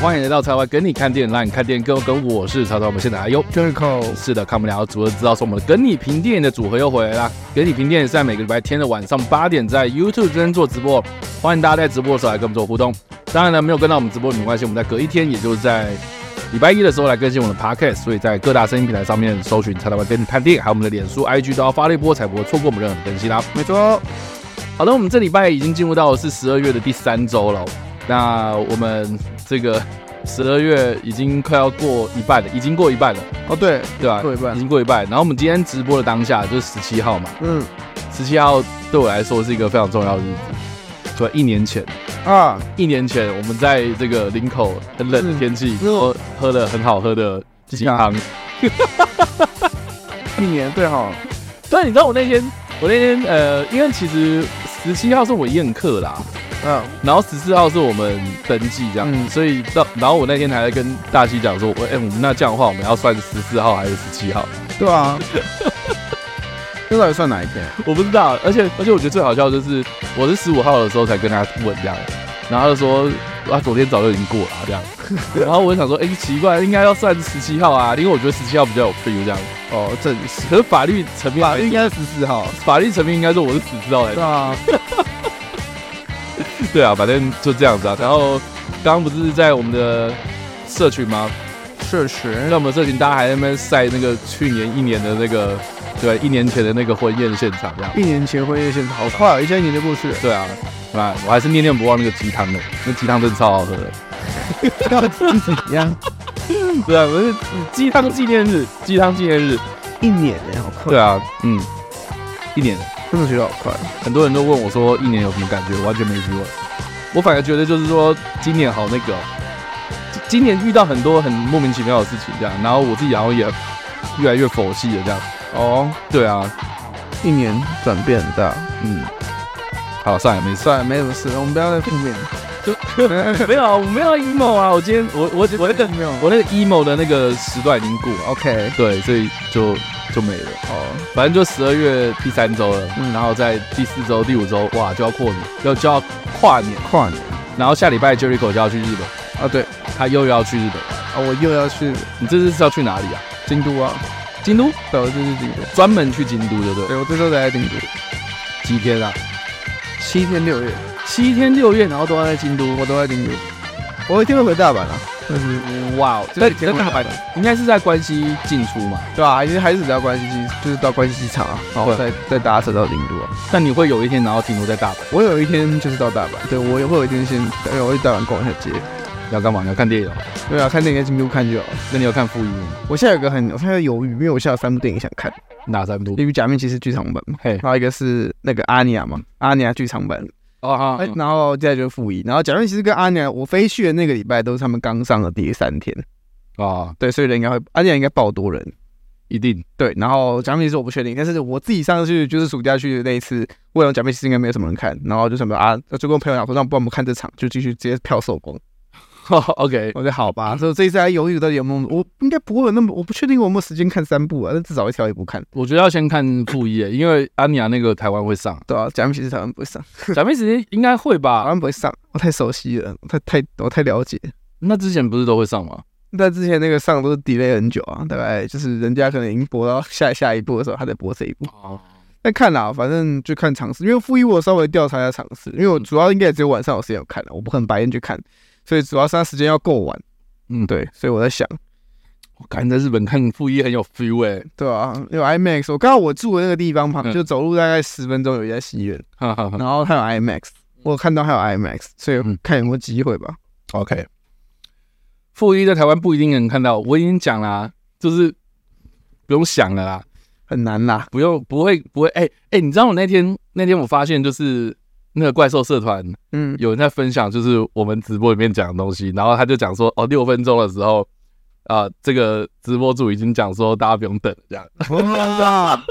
欢迎来到叉 Y 跟你看电影，让你看电影更跟我是叉 Y。我们现在还有 Jericho，是的，看不了，除了知道是我们的跟你评电影的组合又回来啦。跟你评电影是在每个礼拜天的晚上八点在 YouTube 这边做直播，欢迎大家在直播的时候来跟我们做互动。当然了，没有跟到我们直播没关系，我们在隔一天，也就是在礼拜一的时候来更新我们的 Podcast，所以在各大声音平台上面搜寻叉 Y 跟你看电影，还有我们的脸书、IG 都要发了一波，才不会错过我们任何的更新啦。没错。好的，我们这礼拜已经进入到的是十二月的第三周了。那我们这个十二月已经快要过一半了，已经过一半了。哦，对，对吧？过一半，已经过一半。然后我们今天直播的当下就是十七号嘛。嗯，十七号对我来说是一个非常重要的日子。对，一年前啊，一年前我们在这个林口很冷的天气，喝喝了很好喝的鸡汤。一年对哈。但你知道我那天，我那天呃，因为其实十七号是我宴客啦。嗯，然后十四号是我们登记这样，嗯、所以到然后我那天还在跟大西讲说，我哎，我们那这样的话，我们要算十四号还是十七号？对啊，这到底算哪一天？我不知道，而且而且我觉得最好笑的就是，我是十五号的时候才跟他问这样，然后他就说啊，昨天早就已经过了这样，然后我就想说，哎，奇怪，应该要算十七号啊，因为我觉得十七号比较有 feel 这样。哦，正式，可是法律层面，法律应该是十四号，法律层面应该说我是十四号来的。对啊。对啊，反正就这样子啊。然后刚刚不是在我们的社群吗？社群，在我们的社群，大家还在那边晒那个去年一年的那个，对，一年前的那个婚宴现场，这样。一年前婚宴现场，好快啊，一下一年就过去了。对啊，啊，我还是念念不忘那个鸡汤的，那鸡汤真的超好喝的。要怎样？对啊，我是鸡汤纪念日，鸡汤纪念日，一年哎，好快。对啊，嗯，一年。真的学得好快，很多人都问我说一年有什么感觉，我完全没疑问。我反而觉得就是说今年好那个，今年遇到很多很莫名其妙的事情这样，然后我自己然后也越来越佛系了这样。哦，对啊，一年转变很大。嗯，好，算了，没事，算了，没什么事，我们不要再负面。就 没有啊，我没有 emo 啊，我今天我我我那个没有，我那个 emo 的那个时段已经过了。OK，对，所以就。就没了。哦，反正就十二月第三周了，嗯，然后在第四周、第五周，哇，就要过年，要就要跨年，跨年，然后下礼拜 Jericho 就要去日本，啊，对，他又要去日本，啊，我又要去，你这次是要去哪里啊？京都啊，京都，对，我这次京都，专门去京都，对不对？对，我这周在京都，几天啊？七天六夜，七天六夜，然后都要在京都，我都在京都，我一定会回大阪啊。嗯，哇哦，在在大阪，应该是在关西进出嘛，对吧？因为还是只要关西机，就是到关西机场啊，然后再再搭车到京都啊。但你会有一天然后停留在大阪？我有一天就是到大阪，对，我也会有一天先，哎，我去大阪逛一下街。要干嘛？你要看电影？对啊，看电影在京都看就好。那你有看复一吗？我现在有个很，我现在犹豫，因为我现在有三部电影想看。哪三部？一部假面骑士剧场版嘛，嘿，然后一个是那个阿尼亚嘛，阿尼亚剧场版。哦好，哎，然后接下来就是复一，然后假面骑士跟阿尼亚，我飞去的那个礼拜都是他们刚上的第三天，啊，对，所以人应该会，阿尼亚应该爆多人，一定。对，然后假面骑士我不确定，但是我自己上次去就是暑假去的那一次，为了假面骑士应该没有什么人看，然后就什么啊，就跟我朋友讲说让帮我们看这场，就继续直接票售光。OK，我觉得好吧，所以这一次还犹豫到底有没有，我应该不会有那么，我不确定我有没有时间看三部啊，但至少会挑一部看。我觉得要先看复一，因为安妮亚那个台湾会上，对啊，假面骑士台湾不会上，假面骑士应该会吧，台湾不会上，我太熟悉了，太太我太了解。那之前不是都会上吗？那之前那个上都是 delay 很久啊，大概就是人家可能已经播到下下一部的时候，还在播这一部。哦，那看啦，反正就看场次，因为复一我稍微调查一下场次，因为我主要应该也只有晚上有时间有看了，我不可能白天去看。所以主要是他时间要够晚，嗯，对，所以我在想，我感觉在日本看负一很有 feel 哎、欸，对啊，有 IMAX，我刚好我住的那个地方旁，就走路大概十分钟有一家戏院，嗯、然后还有 IMAX，我看到还有 IMAX，所以看有没有机会吧。嗯、OK，负一在台湾不一定能看到，我已经讲了，就是不用想了啦，很难啦，不用不会不会，哎、欸、哎、欸，你知道我那天那天我发现就是。那个怪兽社团，嗯，有人在分享，就是我们直播里面讲的东西，然后他就讲说，哦，六分钟的时候，啊、呃，这个直播主已经讲说，大家不用等这样。哇！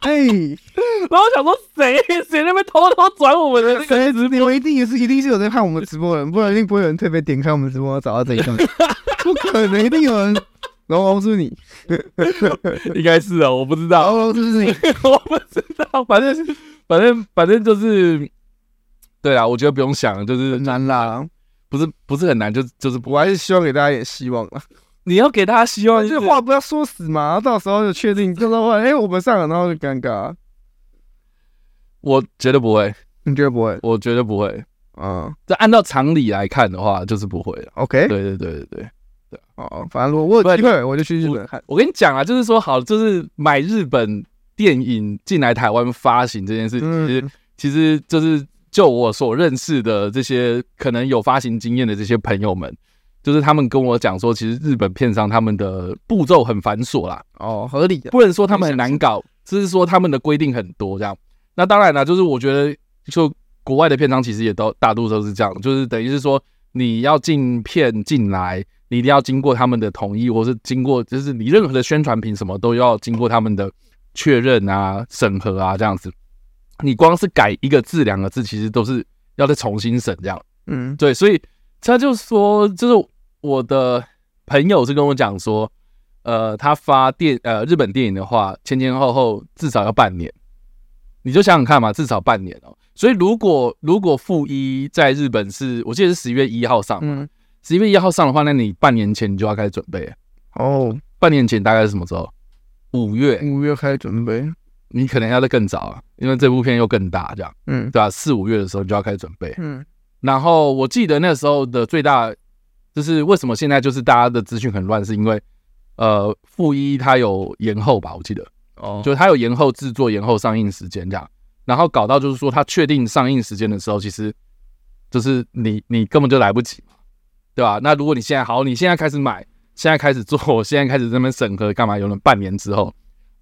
哎，然后我想说，谁谁那边偷偷转我们的那个直播？我一定也是，一定是有在看我们直播的人，不然一定不会有人特别点开我们直播找到这一段。不可能，一定有人。龙龙是你，应该是啊，我不知道。龙龙是不是你？我不知道，反正是。反正反正就是，对啊，我觉得不用想，就是难啦。不是不是很难，就就是我还是希望给大家一点希望了。你要给大家希望，这话不要说死嘛，然后到时候就确定，就说 哎，我们上了，然后就尴尬。我觉得不会，你觉得不会？我觉得不会。嗯，这按照常理来看的话，就是不会了。OK，对对对对对对。哦，反正如果我有机会，我就去日本看。我跟你讲啊，就是说好，就是买日本电影进来台湾发行这件事情，其实其实就是就我所认识的这些可能有发行经验的这些朋友们，就是他们跟我讲说，其实日本片商他们的步骤很繁琐啦。哦，合理的，不能说他们很难搞，只是说他们的规定很多这样。那当然了，就是我觉得，就国外的片商其实也都大多都是这样，就是等于是说，你要进片进来，你一定要经过他们的同意，或是经过，就是你任何的宣传品什么都要经过他们的确认啊、审核啊这样子。你光是改一个字两个字，其实都是要再重新审这样。嗯，对，所以他就说，就是我的朋友是跟我讲说，呃，他发电呃日本电影的话，前前后后至少要半年。你就想想看嘛，至少半年哦。所以如果如果负一在日本是，我记得是十一月一号上，嗯，十一月一号上的话，那你半年前你就要开始准备哦。半年前大概是什么时候？五月，五月开始准备。你可能要再更早啊，因为这部片又更大，这样，嗯，对吧？四五月的时候你就要开始准备，嗯。然后我记得那时候的最大就是为什么现在就是大家的资讯很乱，是因为呃负一它有延后吧？我记得。哦，就是他有延后制作、延后上映时间这样，然后搞到就是说它确定上映时间的时候，其实就是你你根本就来不及嘛，对吧？那如果你现在好，你现在开始买，现在开始做，现在开始这边审核干嘛？有了半年之后，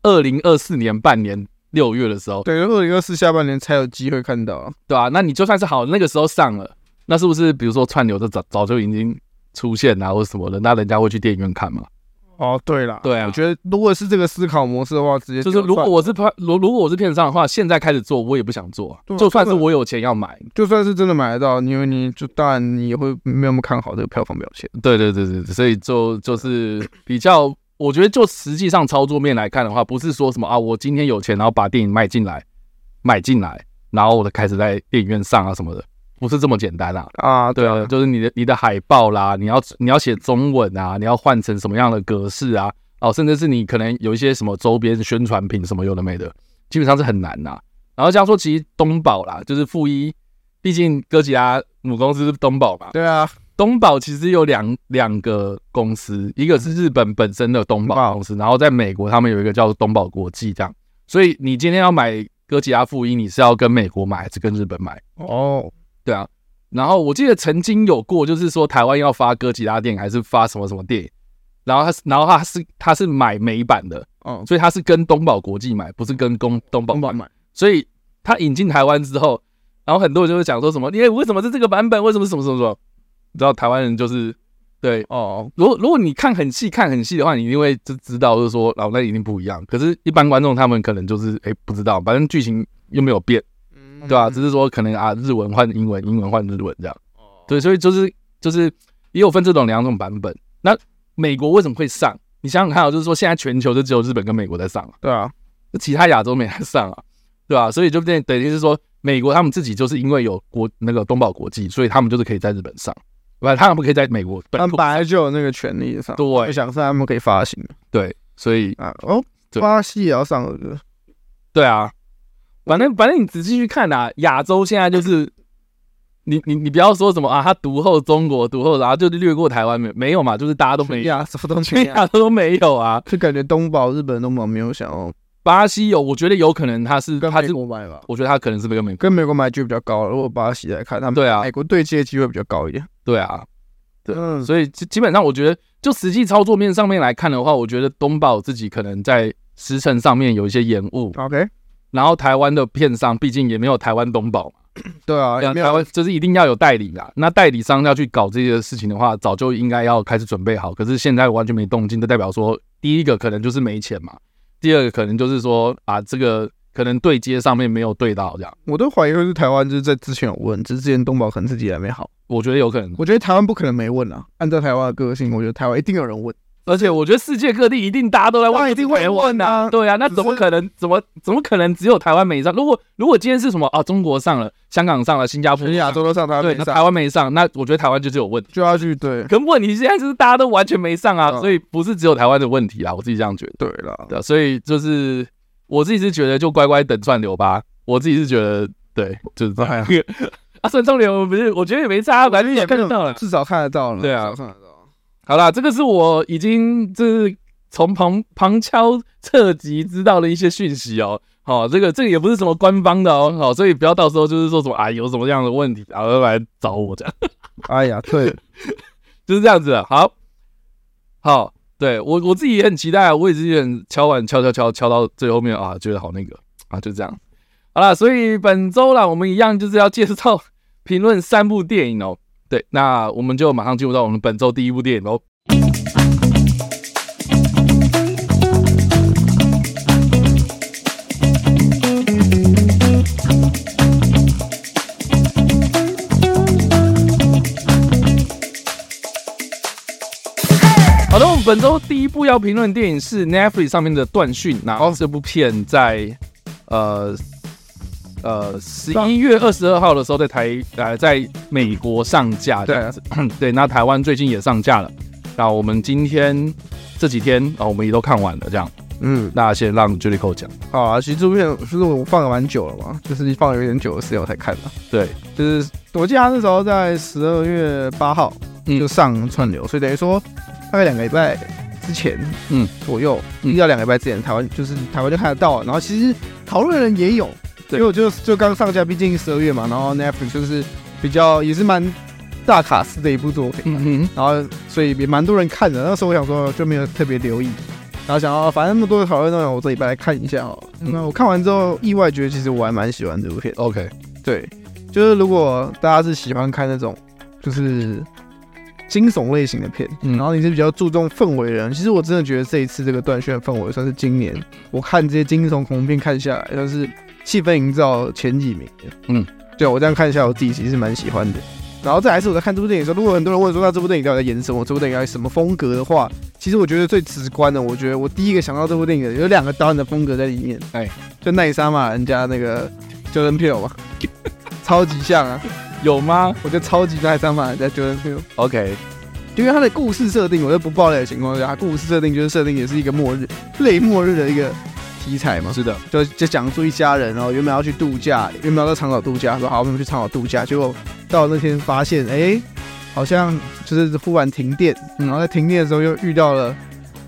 二零二四年半年六月的时候，对，二零二四下半年才有机会看到，对啊？那你就算是好那个时候上了，那是不是比如说串流的早早就已经出现啊，或者什么的，那人家会去电影院看吗？哦，对了，对啊，我觉得如果是这个思考模式的话，直接就是如果我是拍，如如果我是片商的话，现在开始做，我也不想做。啊、就算是我有钱要买，就算是真的买得到，因为你就当然你也会没有那么看好这个票房表现。对对对对，所以就就是比较，我觉得就实际上操作面来看的话，不是说什么啊，我今天有钱，然后把电影卖进来，买进来，然后我就开始在电影院上啊什么的。不是这么简单啊！啊，对啊，就是你的你的海报啦，你要你要写中文啊，你要换成什么样的格式啊？哦，甚至是你可能有一些什么周边宣传品什么有的没的，基本上是很难呐。然后这样说，其实东宝啦，就是负一，毕竟哥吉拉母公司是东宝嘛。对啊，东宝其实有两两个公司，一个是日本本身的东宝公司，然后在美国他们有一个叫做东宝国际这样。所以你今天要买哥吉拉负一，你是要跟美国买还是跟日本买？哦。对啊，然后我记得曾经有过，就是说台湾要发哥吉拉电影，还是发什么什么电影，然后他是，然后他是他是买美版的，嗯，所以他是跟东宝国际买，不是跟东东宝买，买，所以他引进台湾之后，然后很多人就会讲说什么，因为为什么是这个版本？为什么什么什么什么？你知道台湾人就是对哦，如果如果你看很细看很细的话，你一定会就知道，就是说哦那一定不一样。可是，一般观众他们可能就是哎不知道，反正剧情又没有变。对啊，只是说可能啊，日文换英文，英文换日文这样。对，所以就是就是也有分这种两种版本。那美国为什么会上？你想想看啊，就是说现在全球就只有日本跟美国在上，对啊，其他亚洲没在上啊，对吧？所以就等等于是说，美国他们自己就是因为有国那个东宝国际，所以他们就是可以在日本上，不，他们不可以在美国。他们本来就有那个权利上，对，想上他们可以发行。对，所以啊，哦，巴西也要上了，对啊。反正反正你仔细去看呐，亚洲现在就是你你你不要说什么啊，他独后中国独后，然后就略过台湾没没有嘛，就是大家都没亚什么东西 亚洲都没有啊，就感觉东宝日本东宝没有想要，巴西有，我觉得有可能他是跟美国买吧，我觉得他可能是跟美跟美国买就比较高了。如果巴西来看，他们对啊，美国对接机会比较高一点，对啊，对，所以基基本上我觉得就实际操作面上面来看的话，我觉得东宝自己可能在时程上面有一些延误。OK。然后台湾的片商毕竟也没有台湾东宝嘛，对啊，台湾就是一定要有代理啦。那代理商要去搞这些事情的话，早就应该要开始准备好。可是现在完全没动静，就代表说，第一个可能就是没钱嘛，第二个可能就是说啊，这个可能对接上面没有对到这样。我都怀疑会是台湾就是在之前有问，只是之前东宝可能自己还没好。我觉得有可能，我觉得台湾不可能没问啊。按照台湾的个性，我觉得台湾一定有人问。而且我觉得世界各地一定大家都在问，一定会问啊。对啊，那怎么可能？怎么怎么可能只有台湾没上？如果如果今天是什么啊？中国上了，香港上了，新加坡、亚洲都上，对，台湾没上，那我觉得台湾就是有问题，就要去对。可问题现在就是大家都完全没上啊，所以不是只有台湾的问题啊，我自己这样觉得。对了，对，所以就是我自己是觉得就乖乖等串流吧。我自己是觉得对，就是这样。啊，算串流不是？我觉得也没差，反正也看得到了，至少看得到了。对啊，看得到。好啦，这个是我已经就是从旁旁敲侧击知道的一些讯息哦。好，这个这个也不是什么官方的哦。好，所以不要到时候就是说什么啊，有什么样的问题，然后来找我这样。哎呀，对，就是这样子。好，好，对我我自己也很期待啊，我也是有点敲碗敲敲敲敲到最后面啊，觉得好那个啊，就这样。好了，所以本周啦，我们一样就是要介绍评论三部电影哦。对，那我们就马上进入到我们本周第一部电影喽。好的，我们本周第一部要评论的电影是 Netflix 上面的《断讯》，然后这部片在呃。呃，十一月二十二号的时候，在台呃，在美国上架。对 对，那台湾最近也上架了。那我们今天这几天啊，我们也都看完了。这样，嗯，那先让 Jellicoe 讲。好啊，其实这部片就是我放了蛮久了嘛，就是放了有点久的时间我才看的。对，就是我记得他那时候在十二月八号就上串流，嗯、所以等于说大概两个礼拜之前，嗯，左右一到两个礼拜之前，台湾就是台湾就看得到了。然后其实讨论的人也有。因为我就就刚上架，毕竟十二月嘛，然后 Netflix 就是比较也是蛮大卡司的一部作品，嗯哼，然后所以也蛮多人看的。那时候我想说就没有特别留意，然后想要反正那么多的讨论内容，我这礼拜来看一下哦。那我看完之后，意外觉得其实我还蛮喜欢这部片。OK，对，就是如果大家是喜欢看那种就是惊悚类型的片，然后你是比较注重氛围的人，其实我真的觉得这一次这个断线氛围算是今年我看这些惊悚恐怖片看下来，算是。气氛营造前几名的，嗯，对，我这样看一下，我自己其实是蛮喜欢的。然后再来是我在看这部电影的时候，如果很多人问说，那这部电影到底在演什么？这部电影要什么风格的话，其实我觉得最直观的，我觉得我第一个想到这部电影的有两个导演的风格在里面，哎，就奈莎嘛人家那个 Jordan Peele 嘛，超级像啊，有吗？我觉得超级奈莎嘛人家 Jordan Peele。OK，因为他的故事设定，我在不爆雷的情况下，他故事设定就是设定也是一个末日，类末日的一个。题材嘛，是的，就就讲述一家人，然后原本要去度假，原本要在长岛度假，说好我们去长岛度假，结果到那天发现，哎、欸，好像就是忽然停电，然后在停电的时候又遇到了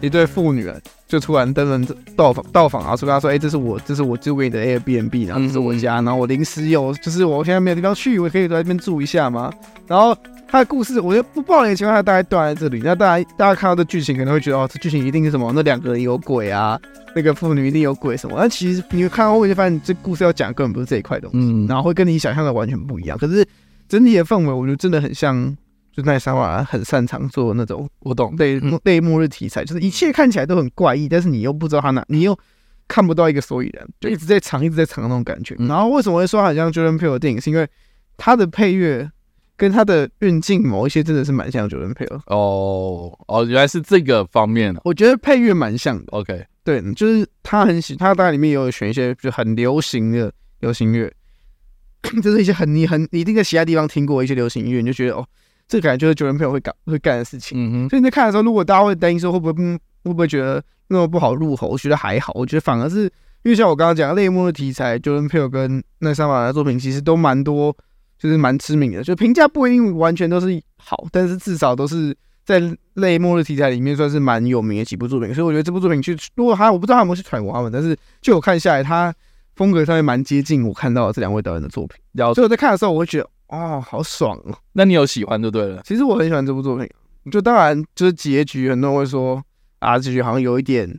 一对父女，就突然登门到访到访，然后说跟他说，哎、欸，这是我，这是我租给你的 Airbnb，然后这是我家，然后我临时有，就是我现在没有地方去，我可以在这边住一下吗？然后。他的故事，我觉得不爆雷的情况下，大概断在这里。那大家大家看到这剧情，可能会觉得哦，这剧情一定是什么？那两个人有鬼啊，那个妇女一定有鬼什么？但其实你看到后面就发现，这故事要讲根本不是这一块东西，嗯，然后会跟你想象的完全不一样。可是整体的氛围，我觉得真的很像，就奈莎瓦很擅长做那种，我懂类类末日题材，就是一切看起来都很怪异，但是你又不知道他哪，你又看不到一个所以然，就一直在藏，一直在藏那种感觉。然后为什么会说它很像 Jordan Peele 的电影？是因为他的配乐。跟他的运镜某一些真的是蛮像 Jordan Peele 哦哦，原来是这个方面。我觉得配乐蛮像的。OK，对，就是他很喜，他大概里面也有选一些就很流行的流行乐，就是一些很你很你一定在其他地方听过一些流行音乐，你就觉得哦，这个感觉就是 Jordan Peele 会干会干的事情。嗯哼。所以你在看的时候，如果大家会担心说会不会会不会觉得那么不好入口，我觉得还好。我觉得反而是因为像我刚刚讲的类目的题材，Jordan Peele 跟奈莎玛的作品其实都蛮多。就是蛮知名的，就评价不一定完全都是好，但是至少都是在类末日题材里面算是蛮有名的几部作品。所以我觉得这部作品去，如果他我不知道他有没有去揣摩他们，但是就我看下来，他风格上面蛮接近我看到的这两位导演的作品。然后所以我在看的时候，我会觉得哦，好爽哦。那你有喜欢就对了。其实我很喜欢这部作品，就当然就是结局，很多人会说啊，结局好像有一点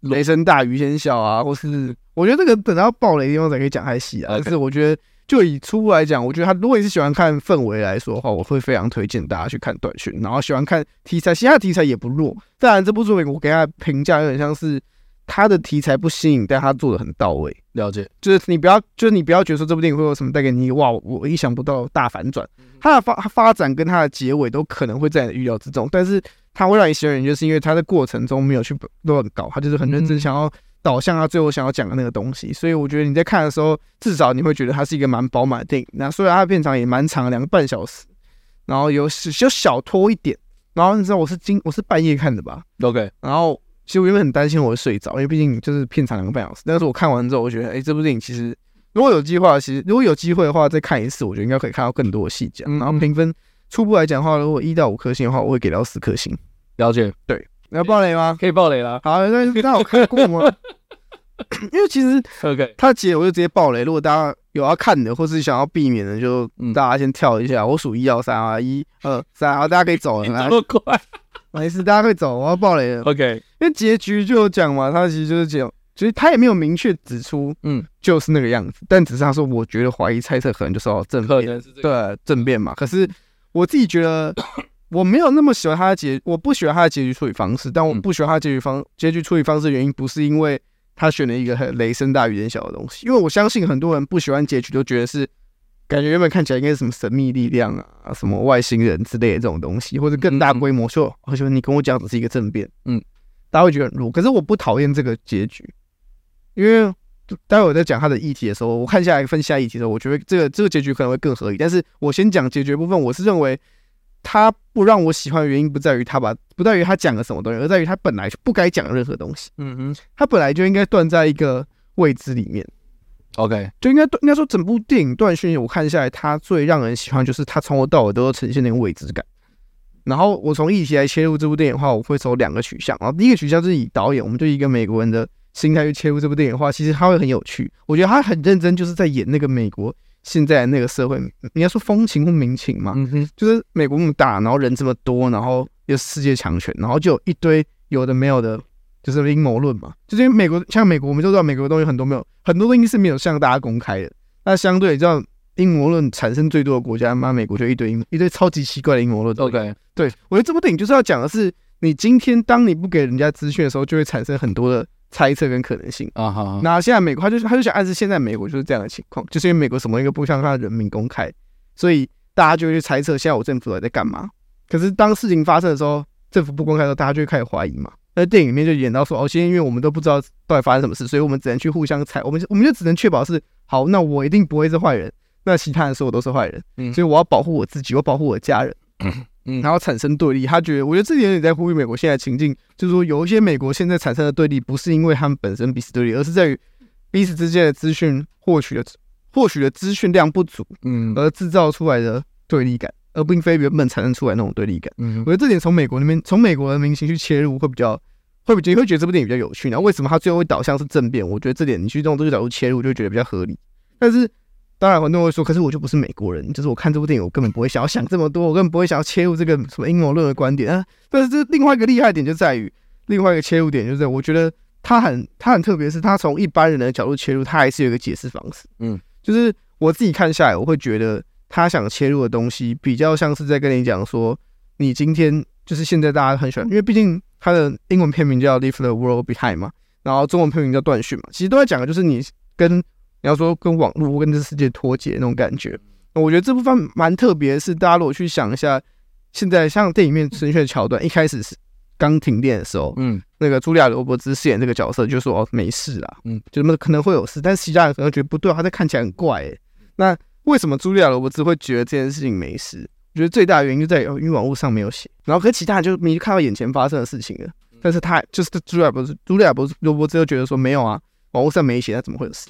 雷声大雨先小啊，或是我觉得这个等到爆雷的地方才可以讲太细啊。但是我觉得。就以初步来讲，我觉得他如果你是喜欢看氛围来说的话，我会非常推荐大家去看《短讯》。然后喜欢看题材，其他的题材也不弱。当然，这部作品我给他评价有点像是他的题材不新颖，但他做的很到位。了解，就是你不要，就是你不要觉得说这部电影会有什么带给你哇，我意想不到大反转。它的发发展跟它的结尾都可能会在你的预料之中，但是他会让你喜欢就是因为他的过程中没有去乱搞，他就是很认真想要导向他最后想要讲的那个东西。所以我觉得你在看的时候，至少你会觉得它是一个蛮饱满的电影。那虽然它的片长也蛮长，两个半小时，然后有有小拖一点。然后你知道我是今我是半夜看的吧？OK。然后其实我原本很担心我会睡着，因为毕竟就是片长两个半小时。但是我看完之后，我觉得哎，这部电影其实如果有计划，其实如果有机会的话，再看一次，我觉得应该可以看到更多的细节。然后评分初步来讲的话，如果一到五颗星的话，我会给到四颗星。了解，对，你要爆雷吗？可以爆雷了。好，那那我看过吗？因为其实 OK，他结我就直接爆雷。如果大家有要看的，或是想要避免的，就大家先跳一下。我数一二三啊，一二三，然后大家可以走这么快？没事，大家可以走。我要爆雷了。OK，因为结局就讲嘛，他其实就是讲，其实他也没有明确指出，嗯，就是那个样子。但只是他说，我觉得怀疑猜测可能就是哦政变，对，政变嘛。可是我自己觉得。我没有那么喜欢他的结，我不喜欢他的结局处理方式。但我不喜欢他的结局方结局处理方式的原因，不是因为他选了一个很雷声大雨点小的东西。因为我相信很多人不喜欢结局，都觉得是感觉原本看起来应该是什么神秘力量啊、什么外星人之类的这种东西，或者更大规模。说，我喜欢你跟我讲只是一个政变，嗯，大家会觉得很弱。可是我不讨厌这个结局，因为待会我在讲他的议题的时候，我看下来分析下议题的时候，我觉得这个这个结局可能会更合理。但是我先讲结局部分，我是认为。他不让我喜欢的原因不在于他把，不在于他讲了什么东西，而在于他本来就不该讲任何东西。嗯哼，他本来就应该断在一个未知里面。OK，就应该应该说整部电影断讯，我看下来，他最让人喜欢就是他从头到尾都呈现那个未知感。然后我从议题来切入这部电影的话，我会走两个取向。然后第一个取向就是以导演，我们就一个美国人的心态去切入这部电影的话，其实他会很有趣。我觉得他很认真，就是在演那个美国。现在那个社会，你要说风情或民情嘛，嗯哼，就是美国那么大，然后人这么多，然后又是世界强权，然后就有一堆有的没有的，就是阴谋论嘛。就是因为美国，像美国，我们都知道美国的东西很多没有，很多东西是没有向大家公开的。那相对，你知道阴谋论产生最多的国家，妈，美国就一堆阴一堆超级奇怪的阴谋论。OK，对，我觉得这部电影就是要讲的是，你今天当你不给人家资讯的时候，就会产生很多的。猜测跟可能性啊，好。那现在美国，他就他就想暗示现在美国就是这样的情况，就是因为美国什么一个不向他的人民公开，所以大家就会去猜测现在我政府到底在干嘛。可是当事情发生的时候，政府不公开的时候，大家就会开始怀疑嘛。那电影里面就演到说，哦，现在因为我们都不知道到底发生什么事，所以我们只能去互相猜，我们我们就只能确保是好，那我一定不会是坏人，那其他人说我都是坏人，嗯，所以我要保护我自己，我保护我的家人。嗯，然后产生对立，他觉得，我觉得这点也在呼吁美国现在情境，就是说有一些美国现在产生的对立，不是因为他们本身彼此对立，而是在于彼此之间的资讯获取的获取的资讯量不足，嗯，而制造出来的对立感，而并非原本产生出来那种对立感。嗯，我觉得这点从美国那边，从美国的明星去切入会比较，会比较会觉得这部电影比较有趣。然后为什么他最后会导向是政变？我觉得这点你去用这个角度切入，就会觉得比较合理。但是。当然，很多人会说，可是我就不是美国人，就是我看这部电影，我根本不会想要想这么多，我根本不会想要切入这个什么阴谋论的观点啊。但是这另外一个厉害点就在于，另外一个切入点就是，我觉得他很他很特别，是他从一般人的角度切入，他还是有一个解释方式。嗯，就是我自己看下来，我会觉得他想切入的东西比较像是在跟你讲说，你今天就是现在大家很喜欢，因为毕竟他的英文片名叫《Leave the World Behind》嘛，然后中文片名叫《断讯》嘛，其实都在讲的就是你跟。你要说跟网络跟这世界脱节那种感觉，我觉得这部分蛮特别是，大家如果去想一下，现在像电影里面呈现的桥段，一开始是刚停电的时候，嗯，那个茱莉亚·罗伯兹饰演这个角色就说哦没事啦，嗯，就什么可能会有事，但是其他人可能觉得不对，他在看起来很怪诶。那为什么茱莉亚·罗伯兹会觉得这件事情没事？我觉得最大的原因就在于因为网络上没有写，然后可是其他人就明明看到眼前发生的事情了，但是他就是茱莉亚·罗伯兹，茱莉亚·罗伯兹就觉得说没有啊，网络上没写，他怎么会有事？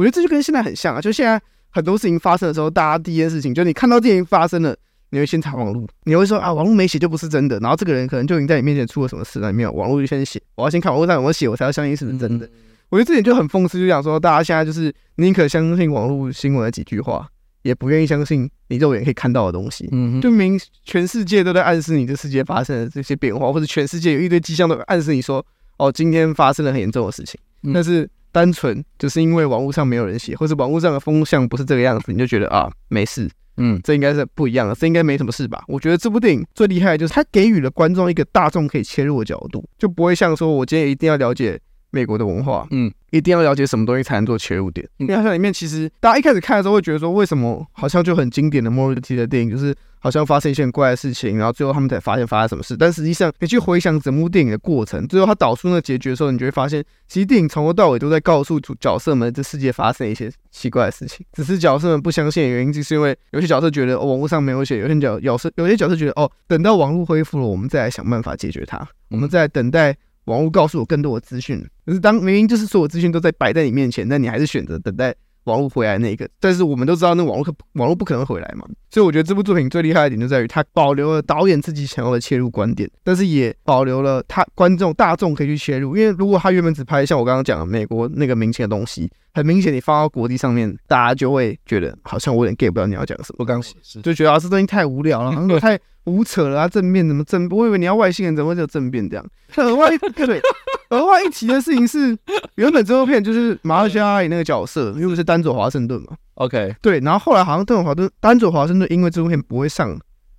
我觉得这就跟现在很像啊，就现在很多事情发生的时候，大家第一件事情就你看到电影发生了，你会先查网络，你会说啊，网络没写就不是真的，然后这个人可能就已经在你面前出了什么事了，没有网络就先写，我要先看网络上有没有写，我才要相信是不是真的。我觉得这点就很讽刺，就想说大家现在就是宁可相信网络新闻的几句话，也不愿意相信你肉眼可以看到的东西。嗯，就明全世界都在暗示你这世界发生了这些变化，或者全世界有一堆迹象都暗示你说，哦，今天发生了很严重的事情，但是。单纯就是因为网络上没有人写，或者网络上的风向不是这个样子，你就觉得啊没事，嗯，这应该是不一样的，这应该没什么事吧？我觉得这部电影最厉害的就是它给予了观众一个大众可以切入的角度，就不会像说我今天一定要了解美国的文化，嗯，一定要了解什么东西才能做切入点。嗯、因为它里面其实大家一开始看的时候会觉得说，为什么好像就很经典的末日题的电影，就是好像发生一些很怪的事情，然后最后他们才发现发生什么事。但实际上，你去回想整部电影的过程，最后他导出那个结局的时候，你就会发现，其实电影从头到尾都在告诉主角色们，这世界发生一些奇怪的事情。只是角色们不相信的原因，就是因为有些角色觉得、哦、网络上没有写，有些角角色有些角色觉得哦，等到网络恢复了，我们再来想办法解决它，我们再等待。网络告诉我更多的资讯，可是当明明就是所有资讯都在摆在你面前，但你还是选择等待网络回来那个。但是我们都知道，那网络可网络不可能回来嘛。所以我觉得这部作品最厉害的点就在于，它保留了导演自己想要的切入观点，但是也保留了他观众大众可以去切入。因为如果他原本只拍像我刚刚讲的美国那个明星的东西，很明显你放到国际上面，大家就会觉得好像我有点 get 不到你要讲什么。我刚就觉得啊，这东西太无聊了，好像太。无扯了啊！正面怎么正？我以为你要外星人，怎么会有正面这样？额外对，额外一提的事情是，原本这部片就是马克阿姨那个角色，因为是丹佐华盛顿嘛。OK，对。然后后来好像丹佐华顿、丹佐华盛顿因为这部片不会上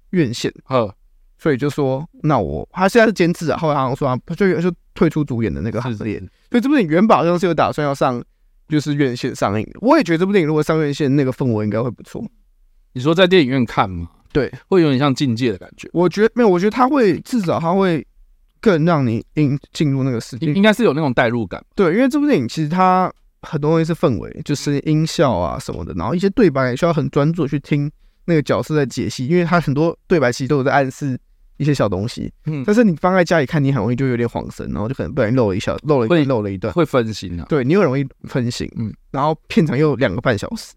院线，呵，所以就说那我他现在是监制啊。后来好像说他就就退出主演的那个行列。所以这部电影原本好像是有打算要上，就是院线上映的。我也觉得这部电影如果上院线，那个氛围应该会不错。你说在电影院看吗？对，会有点像境界的感觉。我觉得没有，我觉得它会至少它会更让你进进入那个世界，应该是有那种代入感。对，因为这部电影其实它很多东西是氛围，就是音效啊什么的，然后一些对白也需要很专注去听那个角色在解析，因为他很多对白其实都有在暗示一些小东西。嗯，但是你放在家里看，你很容易就有点晃神，然后就可能不小心漏了一小漏了一漏了一段，会分心啊。对，你又容易分心。嗯，然后片长又两个半小时。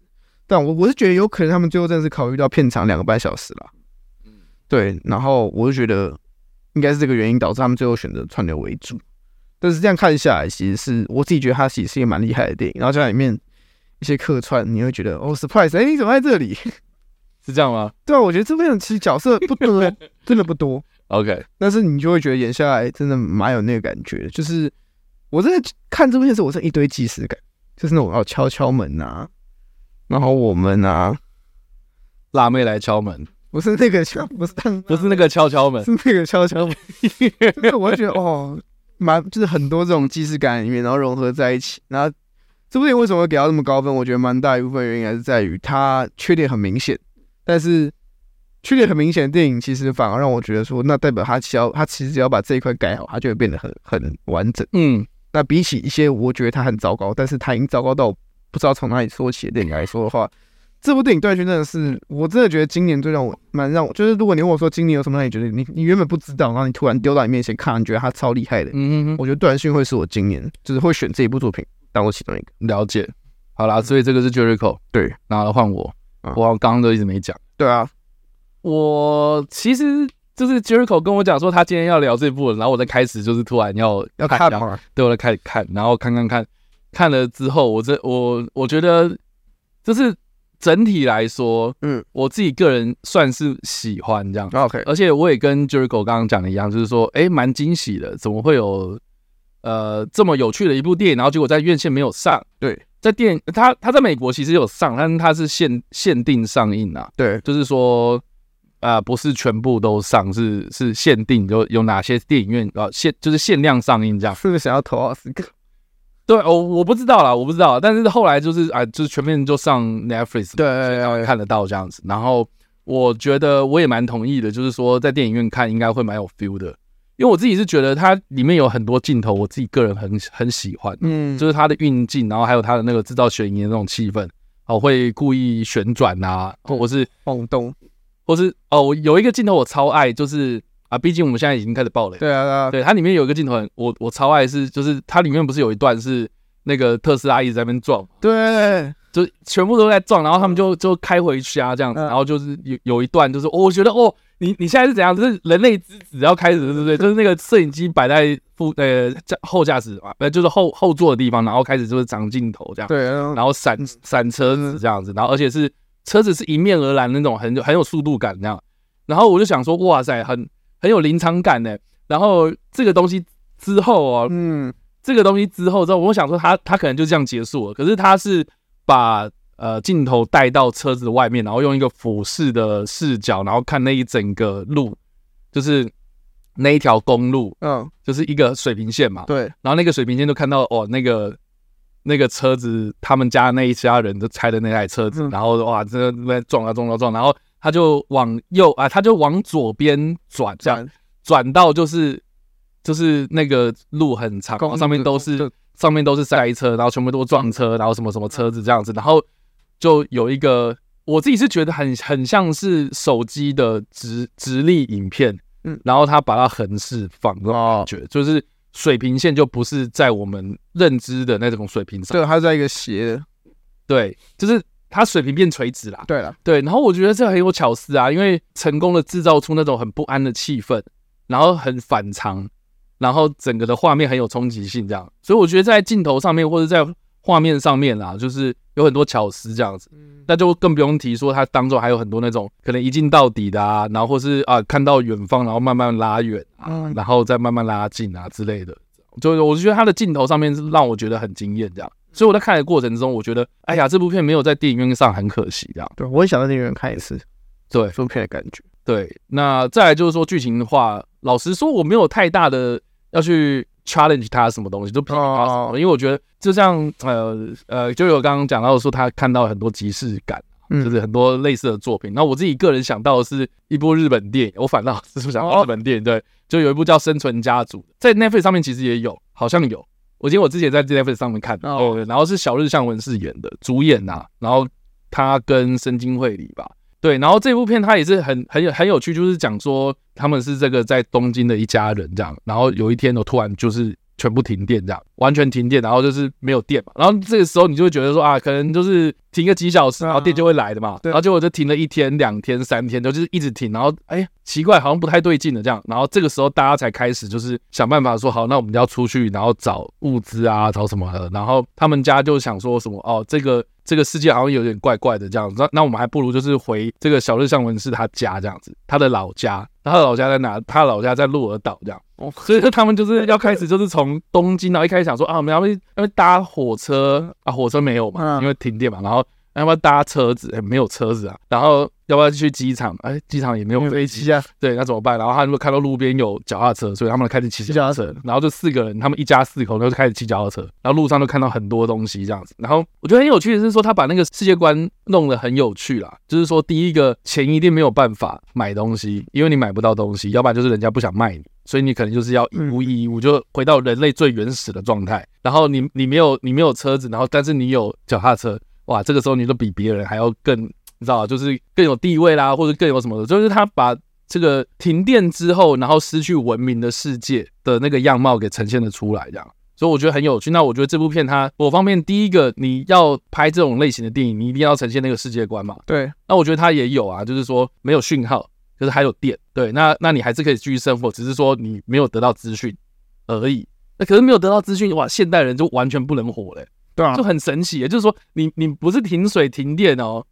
但我我是觉得有可能他们最后真的是考虑到片长两个半小时了，嗯，对，然后我就觉得应该是这个原因导致他们最后选择串流为主。但是这样看下来，其实是我自己觉得它其实是一个蛮厉害的电影。然后在里面一些客串，你会觉得哦，surprise，哎，你怎么在这里？是这样吗？对啊，我觉得这边其实角色不多，真的不多。OK，但是你就会觉得演下来真的蛮有那个感觉，就是我在看这部片时，我是一堆即视感，就是那种要敲敲门呐。然后我们啊，辣妹来敲门，不是那个敲，不是 不是那个敲敲门，是那个敲敲门。就是我觉得哦，蛮就是很多这种即视感里面，然后融合在一起。然后这部电影为什么会给到这么高分？我觉得蛮大一部分原因还是在于它缺点很明显。但是缺点很明显的电影，其实反而让我觉得说，那代表他只要他其实只要把这一块改好，他就会变得很很完整。嗯，那比起一些我觉得他很糟糕，但是他已经糟糕到。不知道从哪里说起的电影来说的话，这部电影断讯真的是，我真的觉得今年最让我蛮让我，就是如果你问我说今年有什么让你觉得你你原本不知道，然后你突然丢到你面前看，你觉得他超厉害的，嗯嗯，我觉得断讯会是我今年就是会选这一部作品当我其中一个。了解，好啦，所以这个是 Jericho，对，然后换我，我刚刚都一直没讲，对啊，我其实就是 Jericho 跟我讲说他今天要聊这部，然后我在开始就是突然要要看嘛，对，我在开始看，然后看看看。看了之后，我这我我觉得，就是整体来说，嗯，我自己个人算是喜欢这样，OK。而且我也跟 Jericho 刚刚讲的一样，就是说，哎，蛮惊喜的，怎么会有呃这么有趣的一部电影，然后结果在院线没有上？对，在电他他在美国其实有上，但是他是限限定上映啊，对，就是说啊、呃，不是全部都上，是是限定，有有哪些电影院啊限就是限量上映这样，是不是想要投奥斯卡？对哦，我不知道啦，我不知道，但是后来就是啊，就是全面就上 Netflix，对，对，看得到这样子。然后我觉得我也蛮同意的，就是说在电影院看应该会蛮有 feel 的，因为我自己是觉得它里面有很多镜头，我自己个人很很喜欢，嗯，就是它的运镜，然后还有它的那个制造悬疑的那种气氛，哦，会故意旋转啊，或是晃动，或是哦，有一个镜头我超爱，就是。啊，毕竟我们现在已经开始爆雷。对啊，对啊，对，它里面有一个镜头，我我超爱是，就是它里面不是有一段是那个特斯拉一直在那边撞，对，就全部都在撞，然后他们就就开回去啊这样子，然后就是有有一段就是，我觉得哦，你你现在是怎样？就是人类之子要开始，对不对？就是那个摄影机摆在副呃驾后驾驶啊，呃就是后后座的地方，然后开始就是长镜头这样，对，然后闪闪车子这样子，然后而且是车子是迎面而来那种很很有速度感这样，然后我就想说，哇塞，很。很有临场感呢，然后这个东西之后哦，嗯，这个东西之后之后，我想说他他可能就这样结束了。可是他是把呃镜头带到车子外面，然后用一个俯视的视角，然后看那一整个路，就是那一条公路，嗯，就是一个水平线嘛，对。然后那个水平线就看到哦，那个那个车子，他们家那一家人都开的那台车子，嗯、然后哇，这边撞啊撞啊撞，然后他就往右啊，他就往左边转，这样。转。到就是就是那个路很长，上面都是上面都是塞车，然后全部都撞车，然后什么什么车子这样子，然后就有一个。我自己是觉得很很像是手机的直直立影片，嗯，然后他把它横式放，感觉就是水平线就不是在我们认知的那种水平上，对，它在一个斜的，对，就是它水平变垂直啦，对了，对，然后我觉得这很有巧思啊，因为成功的制造出那种很不安的气氛，然后很反常，然后整个的画面很有冲击性，这样，所以我觉得在镜头上面或者在画面上面啊，就是。有很多巧思这样子，那就更不用提说它当中还有很多那种可能一镜到底的啊，然后或是啊看到远方，然后慢慢拉远啊，然后再慢慢拉近啊之类的，就我觉得它的镜头上面是让我觉得很惊艳这样，所以我在看的过程中，我觉得哎呀，这部片没有在电影院上很可惜这样。对，我也想在电影院看一次，对，这部片的感觉。对，那再来就是说剧情的话，老实说我没有太大的要去。Challenge 他什么东西都批评他什么，因为我觉得就像呃呃，就有刚刚讲到说他看到很多即视感，就是很多类似的作品。那我自己个人想到的是一部日本电影，我反倒是不想到日本电影，对，就有一部叫《生存家族》，在 Netflix 上面其实也有，好像有。我记得我之前在 Netflix 上面看，哦，然后是小日向文世演的主演呐，然后他跟深津绘里吧。对，然后这部片它也是很很有很有趣，就是讲说他们是这个在东京的一家人这样，然后有一天呢，突然就是全部停电这样，完全停电，然后就是没有电嘛，然后这个时候你就会觉得说啊，可能就是停个几小时，然后电就会来的嘛，然后结果就停了一天、两天、三天，就是一直停，然后哎，奇怪，好像不太对劲的这样，然后这个时候大家才开始就是想办法说好，那我们要出去，然后找物资啊，找什么的，然后他们家就想说什么哦，这个。这个世界好像有点怪怪的这样子，那那我们还不如就是回这个小日向文是他家这样子，他的老家，他的老家在哪？他的老家在鹿儿岛这样，所以说他们就是要开始就是从东京，然后一开始想说啊，我们要不要搭火车啊？火车没有嘛，因为停电嘛，然后要不要搭车子？哎，没有车子啊，然后。要不要去机场？哎，机场也没有飞机啊。对，那怎么办？然后他如果看到路边有脚踏车，所以他们开始骑脚踏车。然后就四个人，他们一家四口，然后就开始骑脚踏车。然后路上就看到很多东西这样子。然后我觉得很有趣的是说，他把那个世界观弄得很有趣啦。就是说，第一个钱一定没有办法买东西，因为你买不到东西；要不然就是人家不想卖你，所以你可能就是要一物一物，就回到人类最原始的状态。然后你你没有你没有车子，然后但是你有脚踏车，哇，这个时候你就比别人还要更。你知道就是更有地位啦，或者更有什么的，就是他把这个停电之后，然后失去文明的世界的那个样貌给呈现了出来，这样，所以我觉得很有趣。那我觉得这部片它，某方面第一个，你要拍这种类型的电影，你一定要呈现那个世界观嘛。对。那我觉得它也有啊，就是说没有讯号，就是还有电。对。那那你还是可以继续生活，只是说你没有得到资讯而已。那可是没有得到资讯，哇，现代人就完全不能活嘞。对啊。就很神奇，就是说你你不是停水停电哦。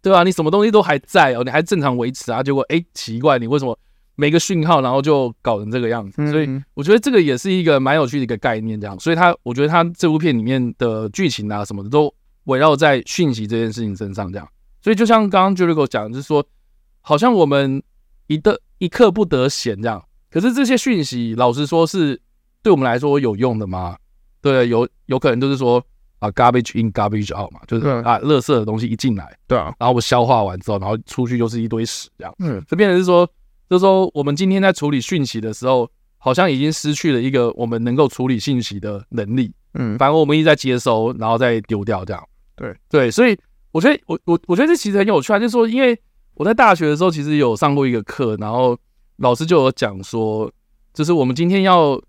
对吧？你什么东西都还在哦，你还正常维持啊？结果哎，奇怪，你为什么没个讯号，然后就搞成这个样子？所以我觉得这个也是一个蛮有趣的一个概念，这样。所以他，我觉得他这部片里面的剧情啊什么的，都围绕在讯息这件事情身上，这样。所以就像刚刚 Jericho 讲的，就是说，好像我们一得一刻不得闲这样。可是这些讯息，老实说，是对我们来说有用的吗？对，有有可能就是说。啊，garbage in, garbage out 嘛，就是啊，垃圾的东西一进来，对啊，然后我消化完之后，然后出去就是一堆屎这样。嗯，就变成是说，就是说，我们今天在处理讯息的时候，好像已经失去了一个我们能够处理信息的能力。嗯，反而我们一直在接收，然后再丢掉这样。对对，所以我觉得，我我我觉得这其实很有趣啊，就是说，因为我在大学的时候其实有上过一个课，然后老师就有讲说，就是我们今天要。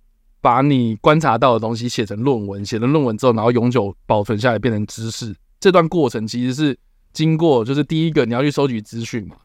把你观察到的东西写成论文，写成论文之后，然后永久保存下来变成知识。这段过程其实是经过，就是第一个你要去收集资讯嘛。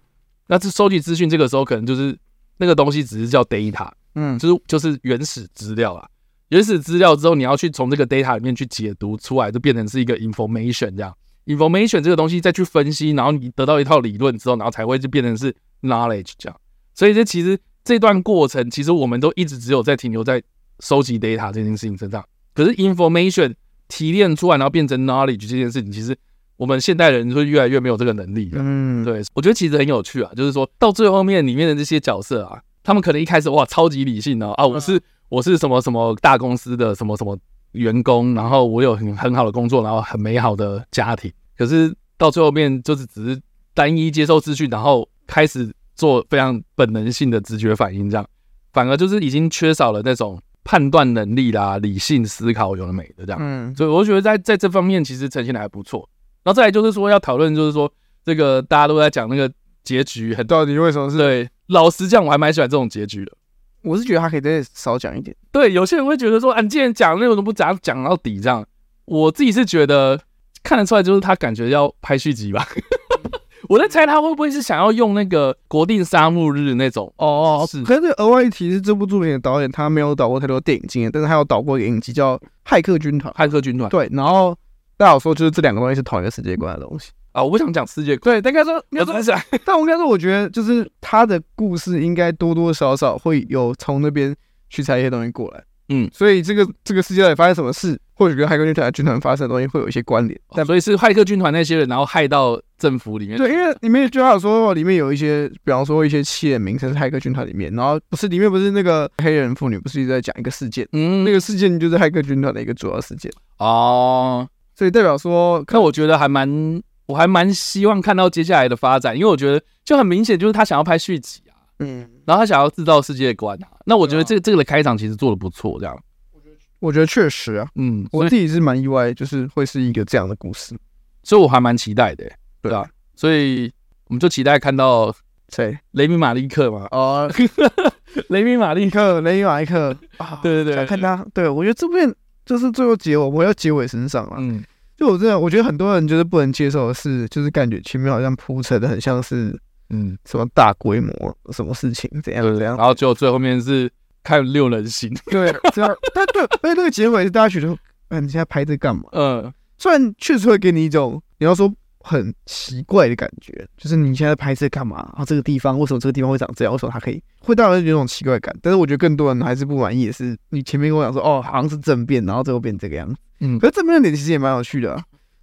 那这收集资讯这个时候可能就是那个东西只是叫 data，嗯，就是就是原始资料啊。原始资料之后，你要去从这个 data 里面去解读出来，就变成是一个 information 这样。information 这个东西再去分析，然后你得到一套理论之后，然后才会就变成是 knowledge 这样。所以这其实这段过程，其实我们都一直只有在停留在。收集 data 这件事情身上，可是 information 提炼出来，然后变成 knowledge 这件事情，其实我们现代人会越来越没有这个能力了。嗯，对，我觉得其实很有趣啊，就是说到最后面里面的这些角色啊，他们可能一开始哇超级理性哦啊，我是我是什么什么大公司的什么什么员工，然后我有很很好的工作，然后很美好的家庭。可是到最后面就是只是单一接受资讯，然后开始做非常本能性的直觉反应，这样反而就是已经缺少了那种判断能力啦、理性思考有了没的这样。嗯，所以我觉得在在这方面其实呈现的还不错。然后再来就是说要讨论，就是说这个大家都在讲那个结局，很到底为什么是？对。老实讲，我还蛮喜欢这种结局的。我是觉得他可以再少讲一点。对，有些人会觉得说，啊，你既然讲那种都不讲讲到底这样。我自己是觉得看得出来，就是他感觉要拍续集吧。我在猜他会不会是想要用那个国定杀戮日那种。哦哦，是。可是额外一提是，这部作品的导演他没有导过太多电影经验，但是他有导过一个影集叫《骇客军团》。骇客军团。对，然后大家有说，就是这两个东西是同一个世界观的东西。啊，我不想讲世界观，对，大概说没有关系。但我应该说，我觉得就是他的故事应该多多少少会有从那边去猜一些东西过来。嗯，所以这个这个世界到底发生什么事，或许跟骇客军团军团发生的东西会有一些关联。但所以是骇客军团那些人，然后害到政府里面。对，因为里面就好说里面有一些，比方说一些企业名称是骇客军团里面，然后不是里面不是那个黑人妇女不是一直在讲一个事件？嗯，那个事件就是骇客军团的一个主要事件。哦，所以代表说，那我觉得还蛮。我还蛮希望看到接下来的发展，因为我觉得就很明显，就是他想要拍续集啊，嗯，然后他想要制造世界观啊。那我觉得这个这个的开场其实做的不错，这样。我觉得确实啊，嗯，我自己是蛮意外，就是会是一个这样的故事，所以我还蛮期待的，对啊，所以我们就期待看到谁？雷米马利克嘛？哦，雷米马利克，雷米马利克啊，对对对，看他，对我觉得这边就是最后结尾，我要结尾身上了，嗯。就我这样，我觉得很多人就是不能接受的是，就是感觉前面好像铺陈的很像是，嗯，什么大规模什么事情怎样怎样，然后就最后面是看六人行，对，这样，但对，而且那个结尾是大家觉得，哎，你现在拍这干嘛？嗯，虽然确实会给你一种你要说很奇怪的感觉，就是你现在拍这干嘛？然后这个地方为什么这个地方会长这样？为什么它可以会带来有种奇怪感？但是我觉得更多人还是不满意的是，你前面跟我讲说，哦，好像是政变，然后最后变这个样子。嗯，可是正面的点其实也蛮有趣的，啊，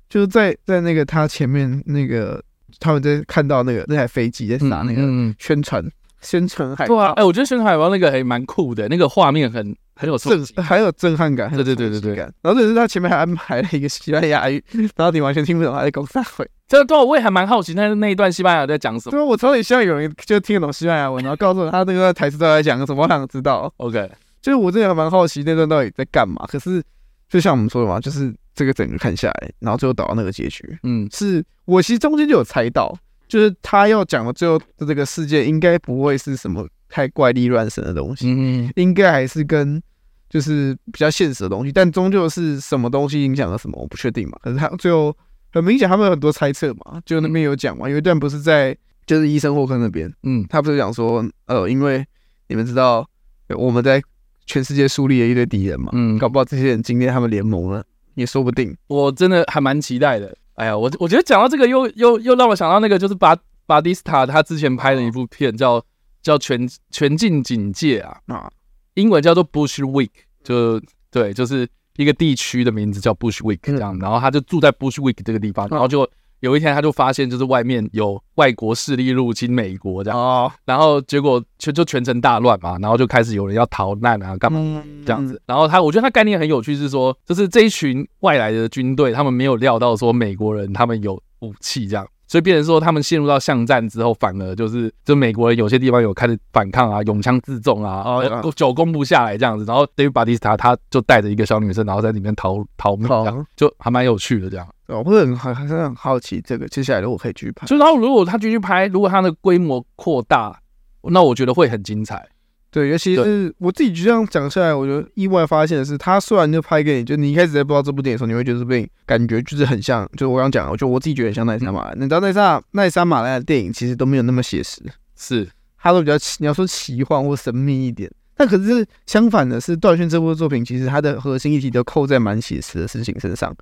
就是在在那个他前面那个他们在看到那个那台飞机在打那个宣传宣传海报，对啊，哎，我觉得宣传海报那个还蛮酷的，那个画面很很有震，很有震撼感，对对对对对。然后这是他前面还安排了一个西班牙语，然后你完全听不懂他在讲啥会。这对，我也还蛮好奇，那那一段西班牙在讲什么？对啊，我超级希望有人就听得懂西班牙文，然后告诉我他那个台词都在讲什么，我想知道。OK，就是我真的还蛮好奇那段到底在干嘛。可是就像我们说的嘛，就是。这个整个看下来，然后最后导到那个结局，嗯，是我其实中间就有猜到，就是他要讲的最后的这个世界应该不会是什么太怪力乱神的东西，嗯，应该还是跟就是比较现实的东西，但终究是什么东西影响了什么，我不确定嘛。可是他最后很明显，他们有很多猜测嘛，就那边有讲嘛，有一段不是在就是医生霍克那边，嗯，他不是讲说，呃，因为你们知道我们在全世界树立了一堆敌人嘛，嗯，搞不好这些人今天他们联盟了。也说不定，我真的还蛮期待的。哎呀，我我觉得讲到这个又，又又又让我想到那个，就是巴巴蒂斯塔他之前拍的一部片叫，叫叫全全境警戒啊，啊，英文叫做 Bushwick，就对，就是一个地区的名字叫 Bushwick 这样，然后他就住在 Bushwick 这个地方，然后就。有一天，他就发现就是外面有外国势力入侵美国这样，然后结果全就全城大乱嘛，然后就开始有人要逃难啊，干嘛这样子。然后他，我觉得他概念很有趣，是说就是这一群外来的军队，他们没有料到说美国人他们有武器这样。所以变成说，他们陷入到巷战之后，反而就是，就美国人有些地方有开始反抗啊，拥枪自重啊，哦，久攻不下来这样子。然后对于巴蒂斯塔，他就带着一个小女生，然后在里面逃逃命，这样就还蛮有趣的这样。我会很还还是很好奇，这个接下来如果可以继续拍，就然后如果他继续拍，如果他的规模扩大，那我觉得会很精彩。对，尤其是我自己就这样讲下来，我觉得意外发现的是，他虽然就拍给你，就你一开始在不知道这部电影的时候，你会觉得这部电影感觉就是很像，就是我刚讲的，我就我自己觉得很像奈莎马兰。你知道奈莎奈莎马来的电影其实都没有那么写实，是 它都比较你要说奇幻或神秘一点。但可是相反的是，段轩这部作品其实它的核心议题都扣在蛮写实的事情身上，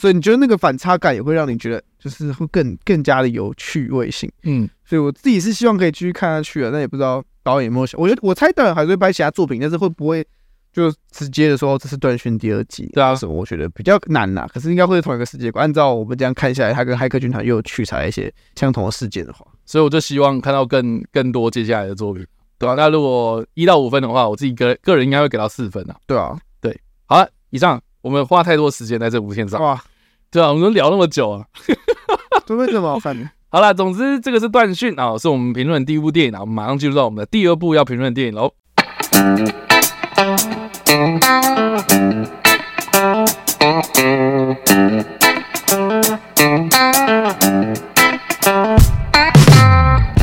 所以你觉得那个反差感也会让你觉得就是会更更加的有趣味性。嗯，所以我自己是希望可以继续看下去的，但也不知道。导演有没有想？我觉得我猜导演还是会拍其他作品，但是会不会就直接的说这是断讯第二季？对啊，什么？我觉得比较难呐。可是应该会是同一个世界观。按照我们这样看下来，他跟骇客军团又取材一些相同的事件的话，所以我就希望看到更更多接下来的作品。对啊，那如果一到五分的话，我自己个个人应该会给到四分啊。对啊，对，好了，以上我们花太多时间在这部片上哇。对啊，我们聊那么久啊，都没这么好看的。好了，总之这个是断讯啊，是我们评论第一部电影啊，我们马上进入到我们的第二部要评论的电影喽。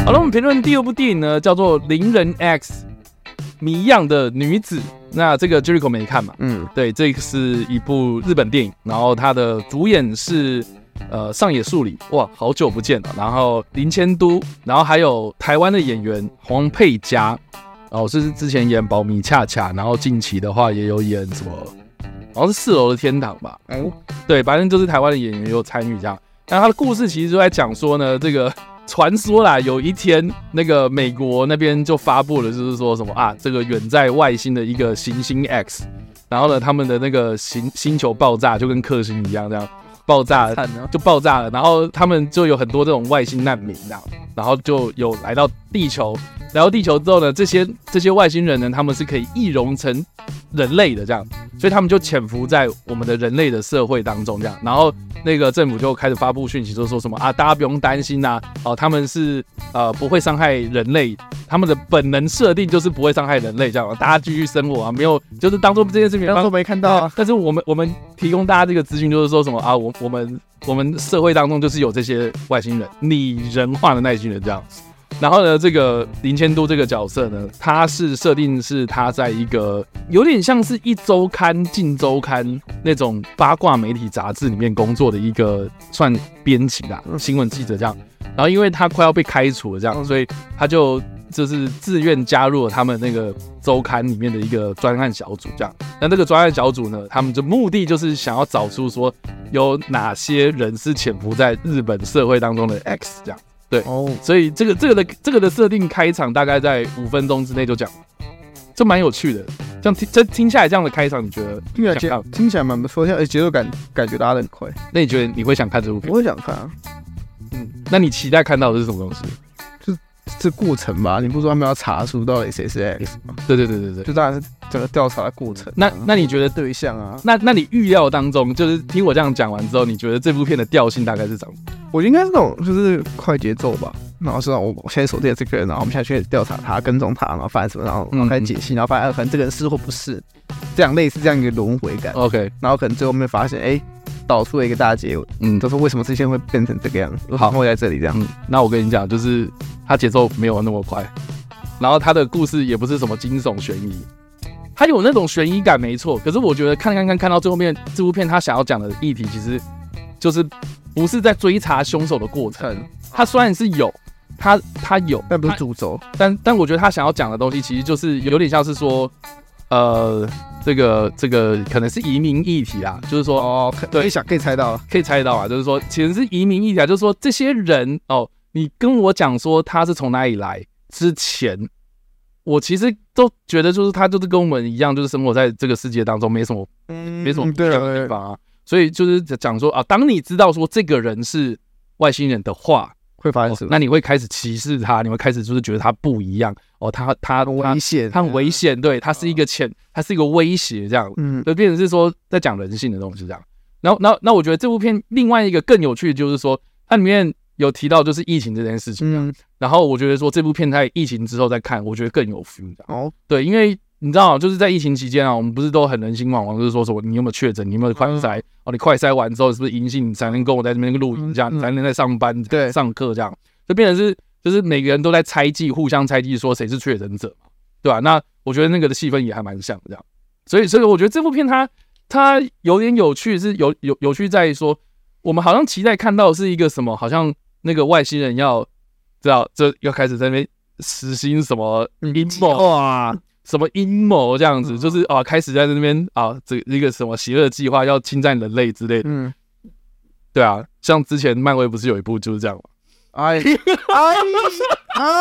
好了，我们评论第二部电影呢，叫做《邻人 X》，谜样的女子。那这个 Jericho 没看嘛？嗯，对，这个是一部日本电影，然后它的主演是。呃，上野树里，哇，好久不见了。然后林千都，然后还有台湾的演员黄佩嘉，哦，是之前演保米恰恰，然后近期的话也有演什么，好像是四楼的天堂吧。哦，对，反正就是台湾的演员有参与这样。那他的故事其实就在讲说呢，这个传说啦，有一天那个美国那边就发布了，就是说什么啊，这个远在外星的一个行星 X，然后呢，他们的那个星星球爆炸就跟克星一样这样。爆炸了，就爆炸了，然后他们就有很多这种外星难民这样，然后就有来到地球，来到地球之后呢，这些这些外星人呢，他们是可以易容成人类的这样，所以他们就潜伏在我们的人类的社会当中这样，然后那个政府就开始发布讯息，就说什么啊，大家不用担心呐，哦，他们是呃不会伤害人类。他们的本能设定就是不会伤害人类，这样大家继续生活啊，没有，就是当做这件事情当做没看到啊。但是我们我们提供大家这个资讯，就是说什么啊，我我们我们社会当中就是有这些外星人拟人化的外星人这样。然后呢，这个林千都这个角色呢，他是设定是他在一个有点像是一周刊、近周刊那种八卦媒体杂志里面工作的一个算编辑啦，新闻记者这样。然后因为他快要被开除了这样，所以他就。就是自愿加入了他们那个周刊里面的一个专案小组，这样。那这个专案小组呢，他们的目的就是想要找出说有哪些人是潜伏在日本社会当中的 X，这样。对，哦，所以这个这个的这个的设定开场大概在五分钟之内就讲，这蛮有趣的。这样听这听下来这样的开场，你觉得听起来听起来蛮不错，而且节奏感感觉拉的很快。那你觉得你会想看这部片？我会想看啊。嗯，那你期待看到的是什么东西？这过程吧，你不说他们要查出到底谁是 X 吗？对对对对对，就当然是整个调查的过程。那那你觉得对象啊？那那你预料当中，就是听我这样讲完之后，你觉得这部片的调性大概是怎么？我应该是那种就是快节奏吧。然后是让我现在锁定了这个人，然后我们现在去调查他，跟踪他，然后发现什么，然后然后开始解析，然后发现可能这个人是或不是，这样类似这样一个轮回感。OK，然后可能最后面发现，哎。导出了一个大结尾，嗯，就是为什么这些会变成这个样子？好，会在这里这样。嗯，那我跟你讲，就是它节奏没有那么快，然后它的故事也不是什么惊悚悬疑，它有那种悬疑感没错。可是我觉得看看看看到最后面，这部片它想要讲的议题，其实就是不是在追查凶手的过程。它虽然是有，他他有，但不是主轴。但但我觉得他想要讲的东西，其实就是有点像是说，呃。这个这个可能是移民议题啦，就是说哦，对，可以想可以猜到，可以猜到啊，就是说其实是移民议题啊，就是说这些人哦，你跟我讲说他是从哪里来之前，我其实都觉得就是他就是跟我们一样，就是生活在这个世界当中，没什么，嗯，没什么不一样的地方啊，所以就是讲说啊，当你知道说这个人是外星人的话。会发生什么？那你会开始歧视他，你会开始就是觉得他不一样。哦，他他危险，他很危险，对，他是一个潜，他是一个威胁，这样，嗯，就变成是说在讲人性的东西这样。然后，然后，那我觉得这部片另外一个更有趣的就是说，它里面有提到就是疫情这件事情，嗯，然后我觉得说这部片在疫情之后再看，我觉得更有 feel，哦，对，因为。你知道，就是在疫情期间啊，我们不是都很人心惶惶，就是说什么你有没有确诊，你有没有快筛？哦，你快筛完之后是不是阴性，你才能跟我在这边录影，这样才能在上班、对上课这样，就变成是就是每个人都在猜忌，互相猜忌，说谁是确诊者嘛，对吧？那我觉得那个的气氛也还蛮像这样，所以所以我觉得这部片它它有点有趣，是有有有趣在于说，我们好像期待看到的是一个什么，好像那个外星人要知道这要开始在那边实行什么阴谋啊。什么阴谋这样子，就是啊，开始在那边啊，这一个什么邪恶计划要侵占人类之类的。嗯，对啊，像之前漫威不是有一部就是这样吗？哎 哎哎！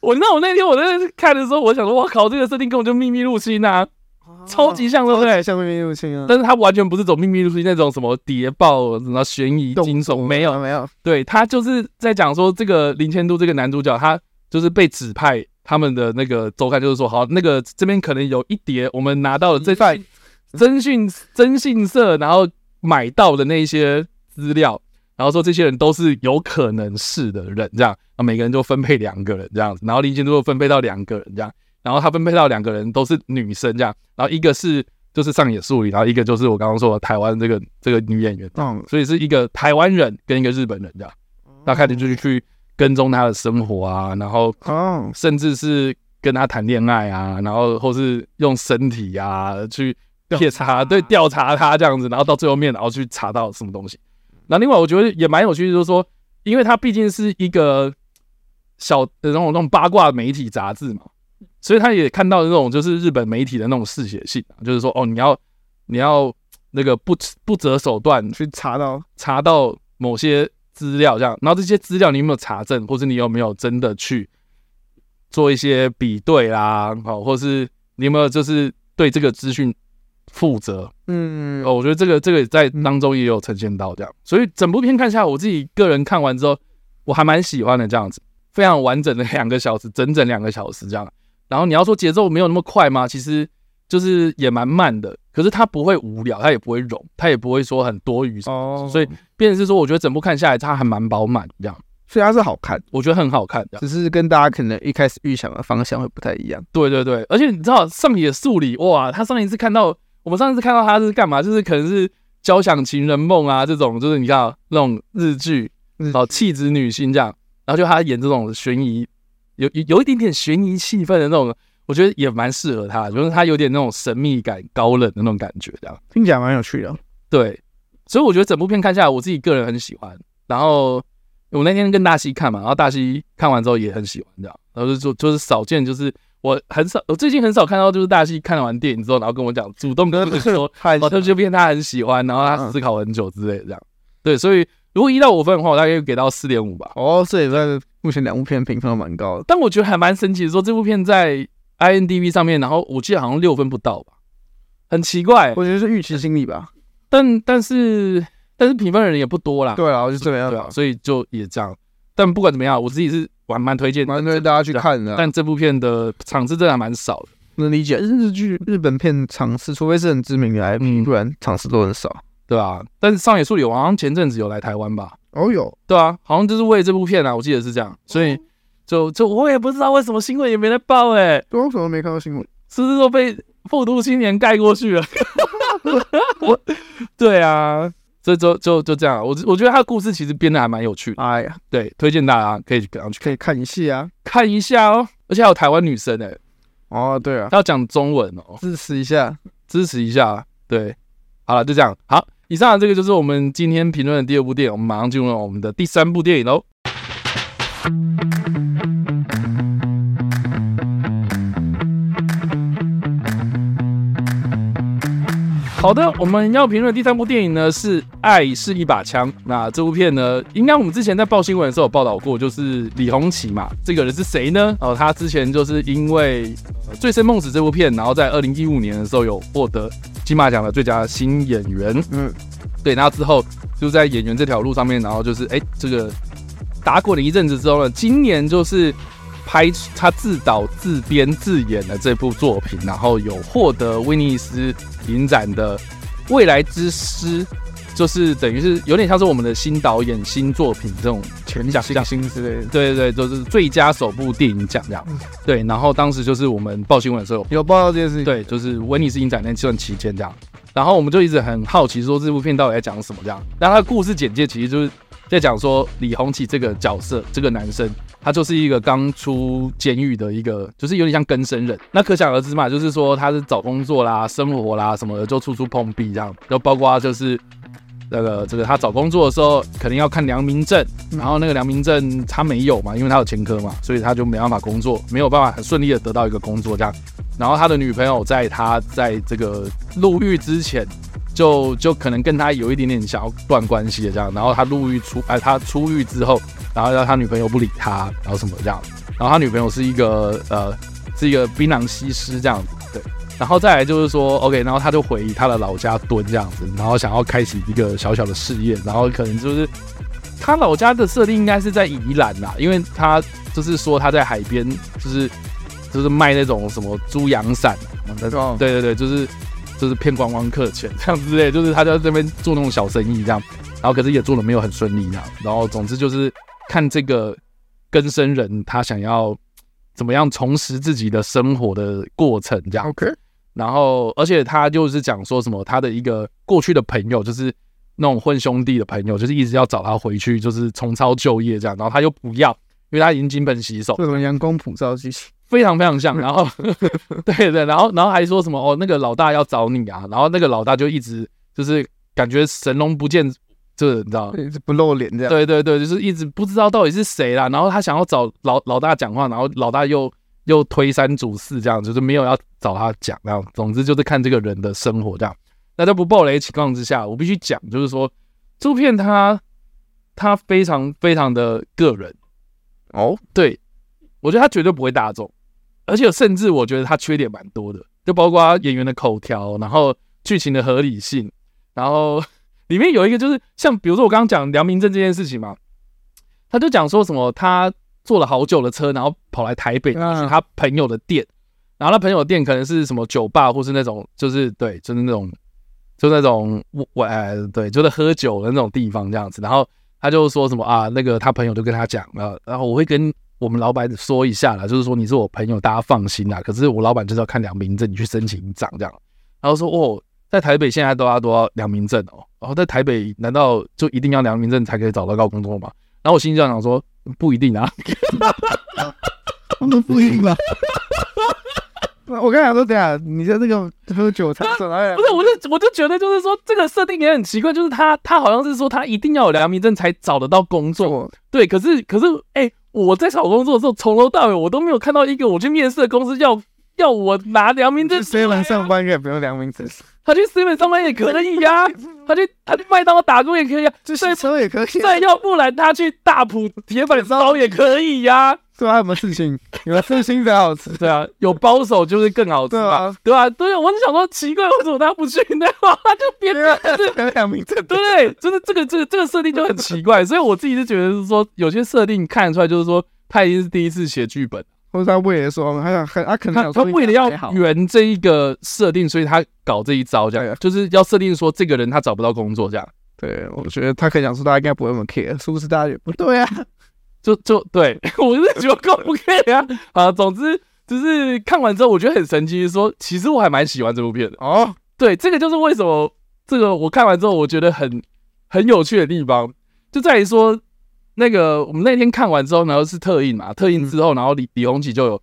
我那我那天我在看的时候，我想说，我靠，这个设定根本就秘密入侵啊，超级像，对不对？像秘密入侵啊！但是它完全不是走秘密入侵那种什么谍报、什么悬疑、惊悚，没有没有。对，他就是在讲说，这个林千都这个男主角，他就是被指派。他们的那个周刊就是说，好，那个这边可能有一叠我们拿到了这份征信征信社，然后买到的那些资料，然后说这些人都是有可能是的人，这样，啊，每个人就分配两个人这样。子，然后林建都分配到两个人这样，然后他分配到两个人都是女生这样，然后一个是就是上野树里，然后一个就是我刚刚说的台湾这个这个女演员，嗯，所以是一个台湾人跟一个日本人这样，那开始就是去。跟踪他的生活啊，然后甚至是跟他谈恋爱啊，然后或是用身体啊去调查，对，调查他这样子，然后到最后面，然后去查到什么东西。那另外我觉得也蛮有趣的，就是说，因为他毕竟是一个小的那种那种八卦媒体杂志嘛，所以他也看到那种就是日本媒体的那种嗜血性，就是说哦，你要你要那个不不择手段去查到查到某些。资料这样，然后这些资料你有没有查证，或者你有没有真的去做一些比对啦？好，或是你有没有就是对这个资讯负责？嗯，哦，我觉得这个这个在当中也有呈现到这样，所以整部片看下来，我自己个人看完之后，我还蛮喜欢的这样子，非常完整的两个小时，整整两个小时这样。然后你要说节奏没有那么快吗？其实就是也蛮慢的。可是它不会无聊，它也不会冗，它也不会说很多余，哦，所以变成是说，我觉得整部看下来，它还蛮饱满这样，所以它是好看，我觉得很好看，只是跟大家可能一开始预想的方向会不太一样。对对对，而且你知道上野树里哇，他上一次看到我们上一次看到他是干嘛？就是可能是交响情人梦啊这种，就是你知道那种日剧，哦气质女星这样，然后就他演这种悬疑，有有有一点点悬疑气氛的那种。我觉得也蛮适合他，就是他有点那种神秘感、高冷的那种感觉，这样听起来蛮有趣的。对，所以我觉得整部片看下来，我自己个人很喜欢。然后我那天跟大西看嘛，然后大西看完之后也很喜欢，这样。然后就就就是少见，就是我很少，我最近很少看到，就是大西看完电影之后，然后跟我讲，主动跟我说，哦，这部片他很喜欢，然后他思考很久之类的，这样。对，所以如果一到五分的话，我大概给到四点五吧。哦，这也算目前两部片评分都蛮高的。但我觉得还蛮神奇的，说这部片在。IMDB 上面，然后我记得好像六分不到吧，很奇怪。我觉得是预期心理吧，但但是但是评分的人也不多啦。对啊，就这样对啊，所以就也这样。但不管怎么样，我自己是蛮蛮推荐，蛮推荐大家去看的。但这部片的场次真的还蛮少的，能理解。日剧日本片场次，除非是很知名的 IP，不然场次都很少，对吧？但是上野树里好像前阵子有来台湾吧？哦，有，对啊，好像就是为这部片啊，我记得是这样，所以。就就我也不知道为什么新闻也没来报哎、欸，为什么没看到新闻？是不是都被复读青年盖过去了？我，对啊，所以就就就这样。我我觉得他的故事其实编的还蛮有趣的。哎呀，对，推荐大家可以去可以看一下啊，看一下哦。而且还有台湾女生哎、欸，哦对啊，他要讲中文哦，支持一下，支持一下。对，好了，就这样。好，以上的这个就是我们今天评论的第二部电影，我们马上进入我们的第三部电影喽。好的，我们要评论第三部电影呢，是《爱是一把枪》。那这部片呢，应该我们之前在报新闻的时候有报道过，就是李红旗嘛。这个人是谁呢？哦，他之前就是因为《醉生梦死》这部片，然后在二零一五年的时候有获得金马奖的最佳新演员。嗯，对，然后之后就在演员这条路上面，然后就是哎，这个打滚了一阵子之后呢，今年就是拍他自导自编自演的这部作品，然后有获得威尼斯。影展的未来之师，就是等于是有点像是我们的新导演新作品这种全奖新星之类的，对对对，就是最佳首部电影奖这样。对，然后当时就是我们报新闻的时候有报道这件事情，对，就是威尼斯影展那段期间这样。然后我们就一直很好奇，说这部片到底在讲什么这样。那它的故事简介其实就是在讲说李红旗这个角色，这个男生。他就是一个刚出监狱的一个，就是有点像更生人。那可想而知嘛，就是说他是找工作啦、生活啦什么的，就处处碰壁这样。就包括就是那个这个他找工作的时候，肯定要看良民证，然后那个良民证他没有嘛，因为他有前科嘛，所以他就没办法工作，没有办法很顺利的得到一个工作这样。然后他的女朋友在他在这个入狱之前。就就可能跟他有一点点想要断关系的这样，然后他入狱出，哎，他出狱之后，然后让他女朋友不理他，然后什么这样，然后他女朋友是一个呃，是一个槟榔西施这样子，对，然后再来就是说，OK，然后他就回他的老家蹲这样子，然后想要开启一个小小的事业，然后可能就是他老家的设定应该是在宜兰呐，因为他就是说他在海边，就是就是卖那种什么猪羊伞，对对对，就是就是骗观光客钱这样之类，就是他在这边做那种小生意这样，然后可是也做的没有很顺利这样，然后总之就是看这个根生人他想要怎么样重拾自己的生活的过程这样，OK，然后而且他就是讲说什么他的一个过去的朋友就是。那种混兄弟的朋友，就是一直要找他回去，就是重操旧业这样，然后他又不要，因为他已经金盆洗手，这种阳光普照剧情非常非常像。然后，对对，然后然后还说什么哦，那个老大要找你啊，然后那个老大就一直就是感觉神龙不见，这个你知道，一直不露脸这样。对对对，就是一直不知道到底是谁啦。然后他想要找老老大讲话，然后老大又又推三阻四这样，就是没有要找他讲。然后总之就是看这个人的生活这样。那在不暴雷的情况之下，我必须讲，就是说这部片它它非常非常的个人哦，对，我觉得它绝对不会大众，而且甚至我觉得它缺点蛮多的，就包括演员的口条，然后剧情的合理性，然后 里面有一个就是像比如说我刚刚讲良民证这件事情嘛，他就讲说什么他坐了好久的车，然后跑来台北去他朋友的店，然后他朋友的店可能是什么酒吧或是那种就是对，就是那种。就那种我我哎对，就是喝酒的那种地方这样子，然后他就说什么啊，那个他朋友就跟他讲了，然后我会跟我们老板说一下啦，就是说你是我朋友，大家放心啦。可是我老板就是要看良民证，你去申请一张这样。然后说哦，在台北现在都要都要良民证哦，然后在台北难道就一定要良民证才可以找到高工作吗？然后我心里就想说不一定啊，我们不一定吧。我刚才说，等下你在那个喝酒才走来，不是，我就我就觉得就是说这个设定也很奇怪，就是他他好像是说他一定要有良民证才找得到工作，对，可是可是哎、欸，我在找工作的时候从头到尾我都没有看到一个我去面试的公司要要我拿良民证，seven 上班也不用良民证，他去 seven 上班也可以呀、啊，他去他去麦当劳打工也可以呀、啊，去洗车也可以、啊，再要不然他去大埔铁板烧也可以呀、啊。对啊，有没有事情？有事情才好吃。对啊，有包手就是更好吃嘛。对啊，对啊，我就想说奇怪，为什么他不去 呢？他就别人别良民证，对？就是这个这个这个设定就很奇怪，所以我自己是觉得是说，有些设定看得出来，就是说他已经是第一次写剧本，或者他为了说，他想很他可能想他为了要圆这一个设定，所以他搞这一招，这样就是要设定说这个人他找不到工作，这样。对，我觉得他可以讲说，大家应该不会那么 care，是不是？大家也不对啊。就就对 我是觉得够不可以啊啊！总之就是看完之后，我觉得很神奇，说其实我还蛮喜欢这部片的哦。对，这个就是为什么这个我看完之后，我觉得很很有趣的地方，就在于说那个我们那天看完之后，然后是特映嘛，特映之后，然后李李鸿其就有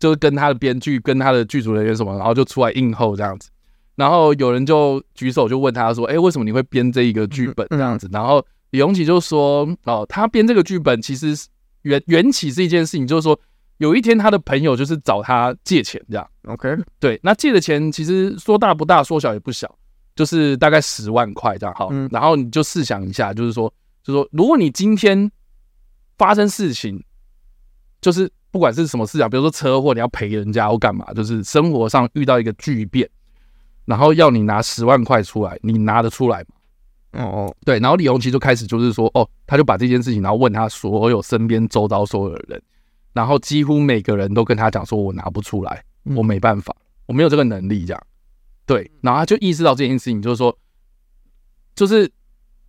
就是跟他的编剧跟他的剧组人员什么，然后就出来映后这样子，然后有人就举手就问他说：“哎，为什么你会编这一个剧本这样子？”然后。李鸿其就说：“哦，他编这个剧本其实缘缘起是一件事情，就是说有一天他的朋友就是找他借钱，这样。OK，对，那借的钱其实说大不大，说小也不小，就是大概十万块这样。好，嗯、然后你就试想一下，就是说，就是说，如果你今天发生事情，就是不管是什么事情，比如说车祸，你要赔人家或干嘛，就是生活上遇到一个巨变，然后要你拿十万块出来，你拿得出来吗？”哦哦，对，然后李鸿其就开始就是说，哦，他就把这件事情，然后问他所有身边周遭所有的人，然后几乎每个人都跟他讲说，我拿不出来，我没办法，我没有这个能力，这样，对，然后他就意识到这件事情，就是说，就是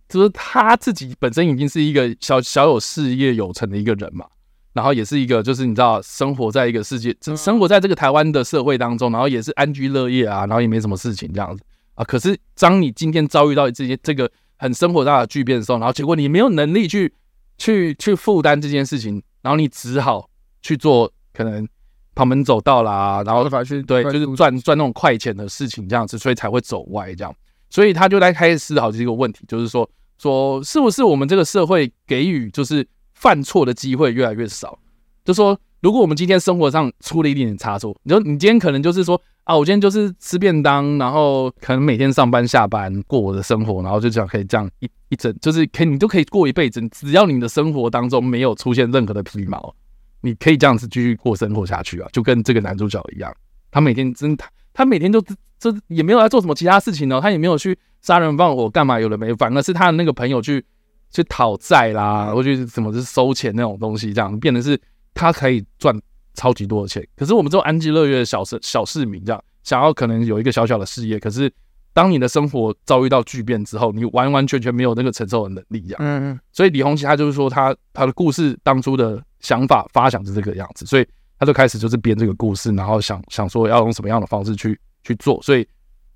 就是他自己本身已经是一个小小有事业有成的一个人嘛，然后也是一个就是你知道，生活在一个世界，生活在这个台湾的社会当中，然后也是安居乐业啊，然后也没什么事情这样子。啊！可是当你今天遭遇到这些这个很生活大的巨变的时候，然后结果你没有能力去去去负担这件事情，然后你只好去做可能旁门走道啦，然后去对，就是赚赚那种快钱的事情这样子，所以才会走歪这样。所以他就在开始思考这个问题，就是说说是不是我们这个社会给予就是犯错的机会越来越少？就说如果我们今天生活上出了一点点差错，你说你今天可能就是说。啊，我今天就是吃便当，然后可能每天上班下班过我的生活，然后就这样可以这样一一整，就是可以你都可以过一辈子，只要你的生活当中没有出现任何的皮毛，你可以这样子继续过生活下去啊，就跟这个男主角一样，他每天真他他每天就这也没有来做什么其他事情哦，他也没有去杀人放火干嘛，有的没，反而是他的那个朋友去去讨债啦，或者什么是收钱那种东西，这样变得是他可以赚。超级多的钱。可是我们这种安居乐业的小市小市民，这样想要可能有一个小小的事业，可是当你的生活遭遇到巨变之后，你完完全全没有那个承受的能力，这样。嗯嗯。所以李鸿其他就是说他他的故事当初的想法发想是这个样子，所以他就开始就是编这个故事，然后想想说要用什么样的方式去去做，所以。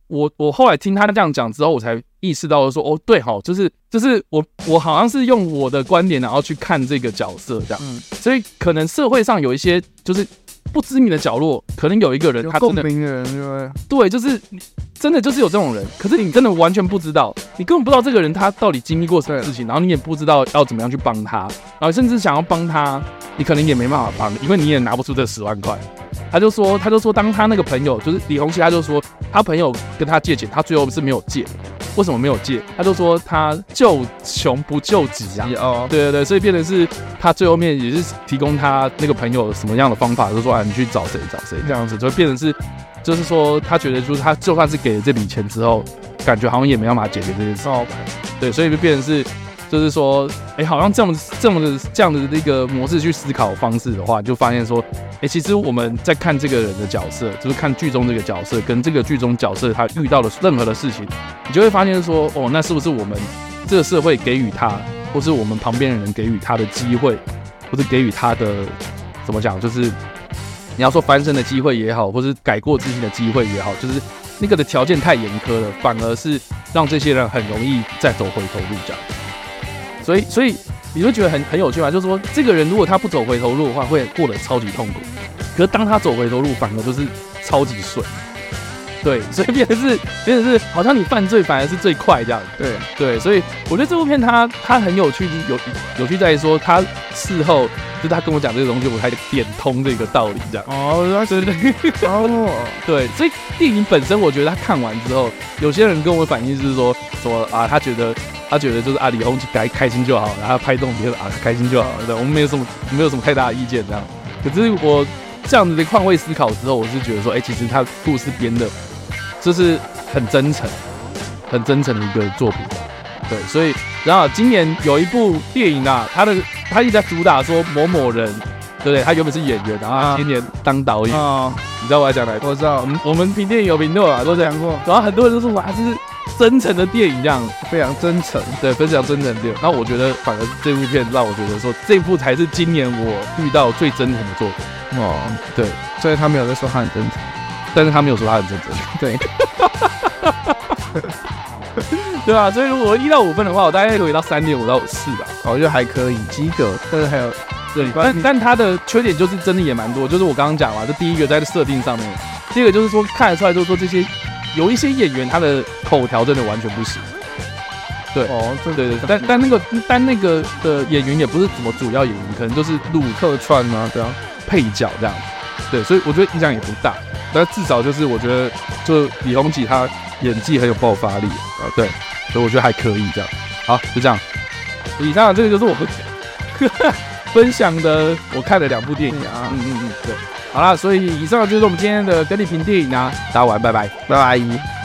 我我后来听他这样讲之后，我才意识到说，哦，对哈，就是就是我我好像是用我的观点然后去看这个角色这样，嗯，所以可能社会上有一些就是不知名的角落，可能有一个人他真的，有共鸣的人对不对？对，就是真的就是有这种人，可是你真的完全不知道，你根本不知道这个人他到底经历过什么事情，然后你也不知道要怎么样去帮他，然后甚至想要帮他，你可能也没办法帮，因为你也拿不出这十万块。他就说，他就说，当他那个朋友就是李红旗，他就说他朋友跟他借钱，他最后是没有借。为什么没有借？他就说他救穷不救急啊。哦，对对对，所以变成是他最后面也是提供他那个朋友什么样的方法，就是说啊，你去找谁找谁这样子，就变成是，就是说他觉得就是他就算是给了这笔钱之后，感觉好像也没办法解决这件事。哦，对，所以就变成是。就是说，哎、好像这么这么的这样的一个模式去思考方式的话，就发现说，哎、其实我们在看这个人的角色，就是看剧中这个角色跟这个剧中角色他遇到的任何的事情，你就会发现说，哦，那是不是我们这个社会给予他，或是我们旁边的人给予他的机会，或是给予他的怎么讲，就是你要说翻身的机会也好，或是改过自新的机会也好，就是那个的条件太严苛了，反而是让这些人很容易再走回头路这样。所以，所以你就觉得很很有趣吗？就是说，这个人如果他不走回头路的话，会过得超级痛苦。可是当他走回头路，反而就是超级顺。对，所以变成是，变成是，好像你犯罪反而是最快这样。对对，所以我觉得这部片它它很有趣，有有趣在于说，他事后就他跟我讲这个东西，我才点通这个道理这样。哦，对对对，哦，对，所以电影本身，我觉得他看完之后，有些人跟我反映是说说啊，他觉得。他觉得就是啊，李鸿其该开心就好，然后拍动别人啊，开心就好了。对，我们没有什么没有什么太大的意见这样。可是我这样子的换位思考之后，我是觉得说，哎、欸，其实他故事编的，就是很真诚，很真诚的一个作品。对，所以然后今年有一部电影啊，他的他一直在主打说某某人，对不对？他原本是演员，然后他今年当导演。啊，你知道我要讲哪个？我知道，我们我们评电影有评论啊，都讲过。然后很多人都说哇，这是。真诚的电影，这样非常真诚，对，非常真诚的电影。那我觉得，反而这部片让我觉得说，这部才是今年我遇到最真诚的作品。哦，对，所以他没有在说他很真诚，但是他没有说他很真诚。对，对啊，所以如果一到五分的话，我大概可以到三点五到四吧，我觉得还可以及格。但是还有，对，但但他的缺点就是真的也蛮多，就是我刚刚讲嘛，这第一个在设定上面，第二个就是说看得出来，就是说这些。有一些演员他的口条真的完全不行，对，哦，对对对，但但那个但那个的演员也不是什么主要演员，可能就是鲁客串啊，对啊，配角这样，对，所以我觉得影响也不大，但至少就是我觉得就李弘基他演技很有爆发力啊，对，所以我觉得还可以这样，好，就这样，以上这个就是我们 分享的我看了两部电影啊，嗯嗯嗯，对。好啦，所以以上就是我们今天的跟你评电影啊，大家晚安，拜拜，拜拜。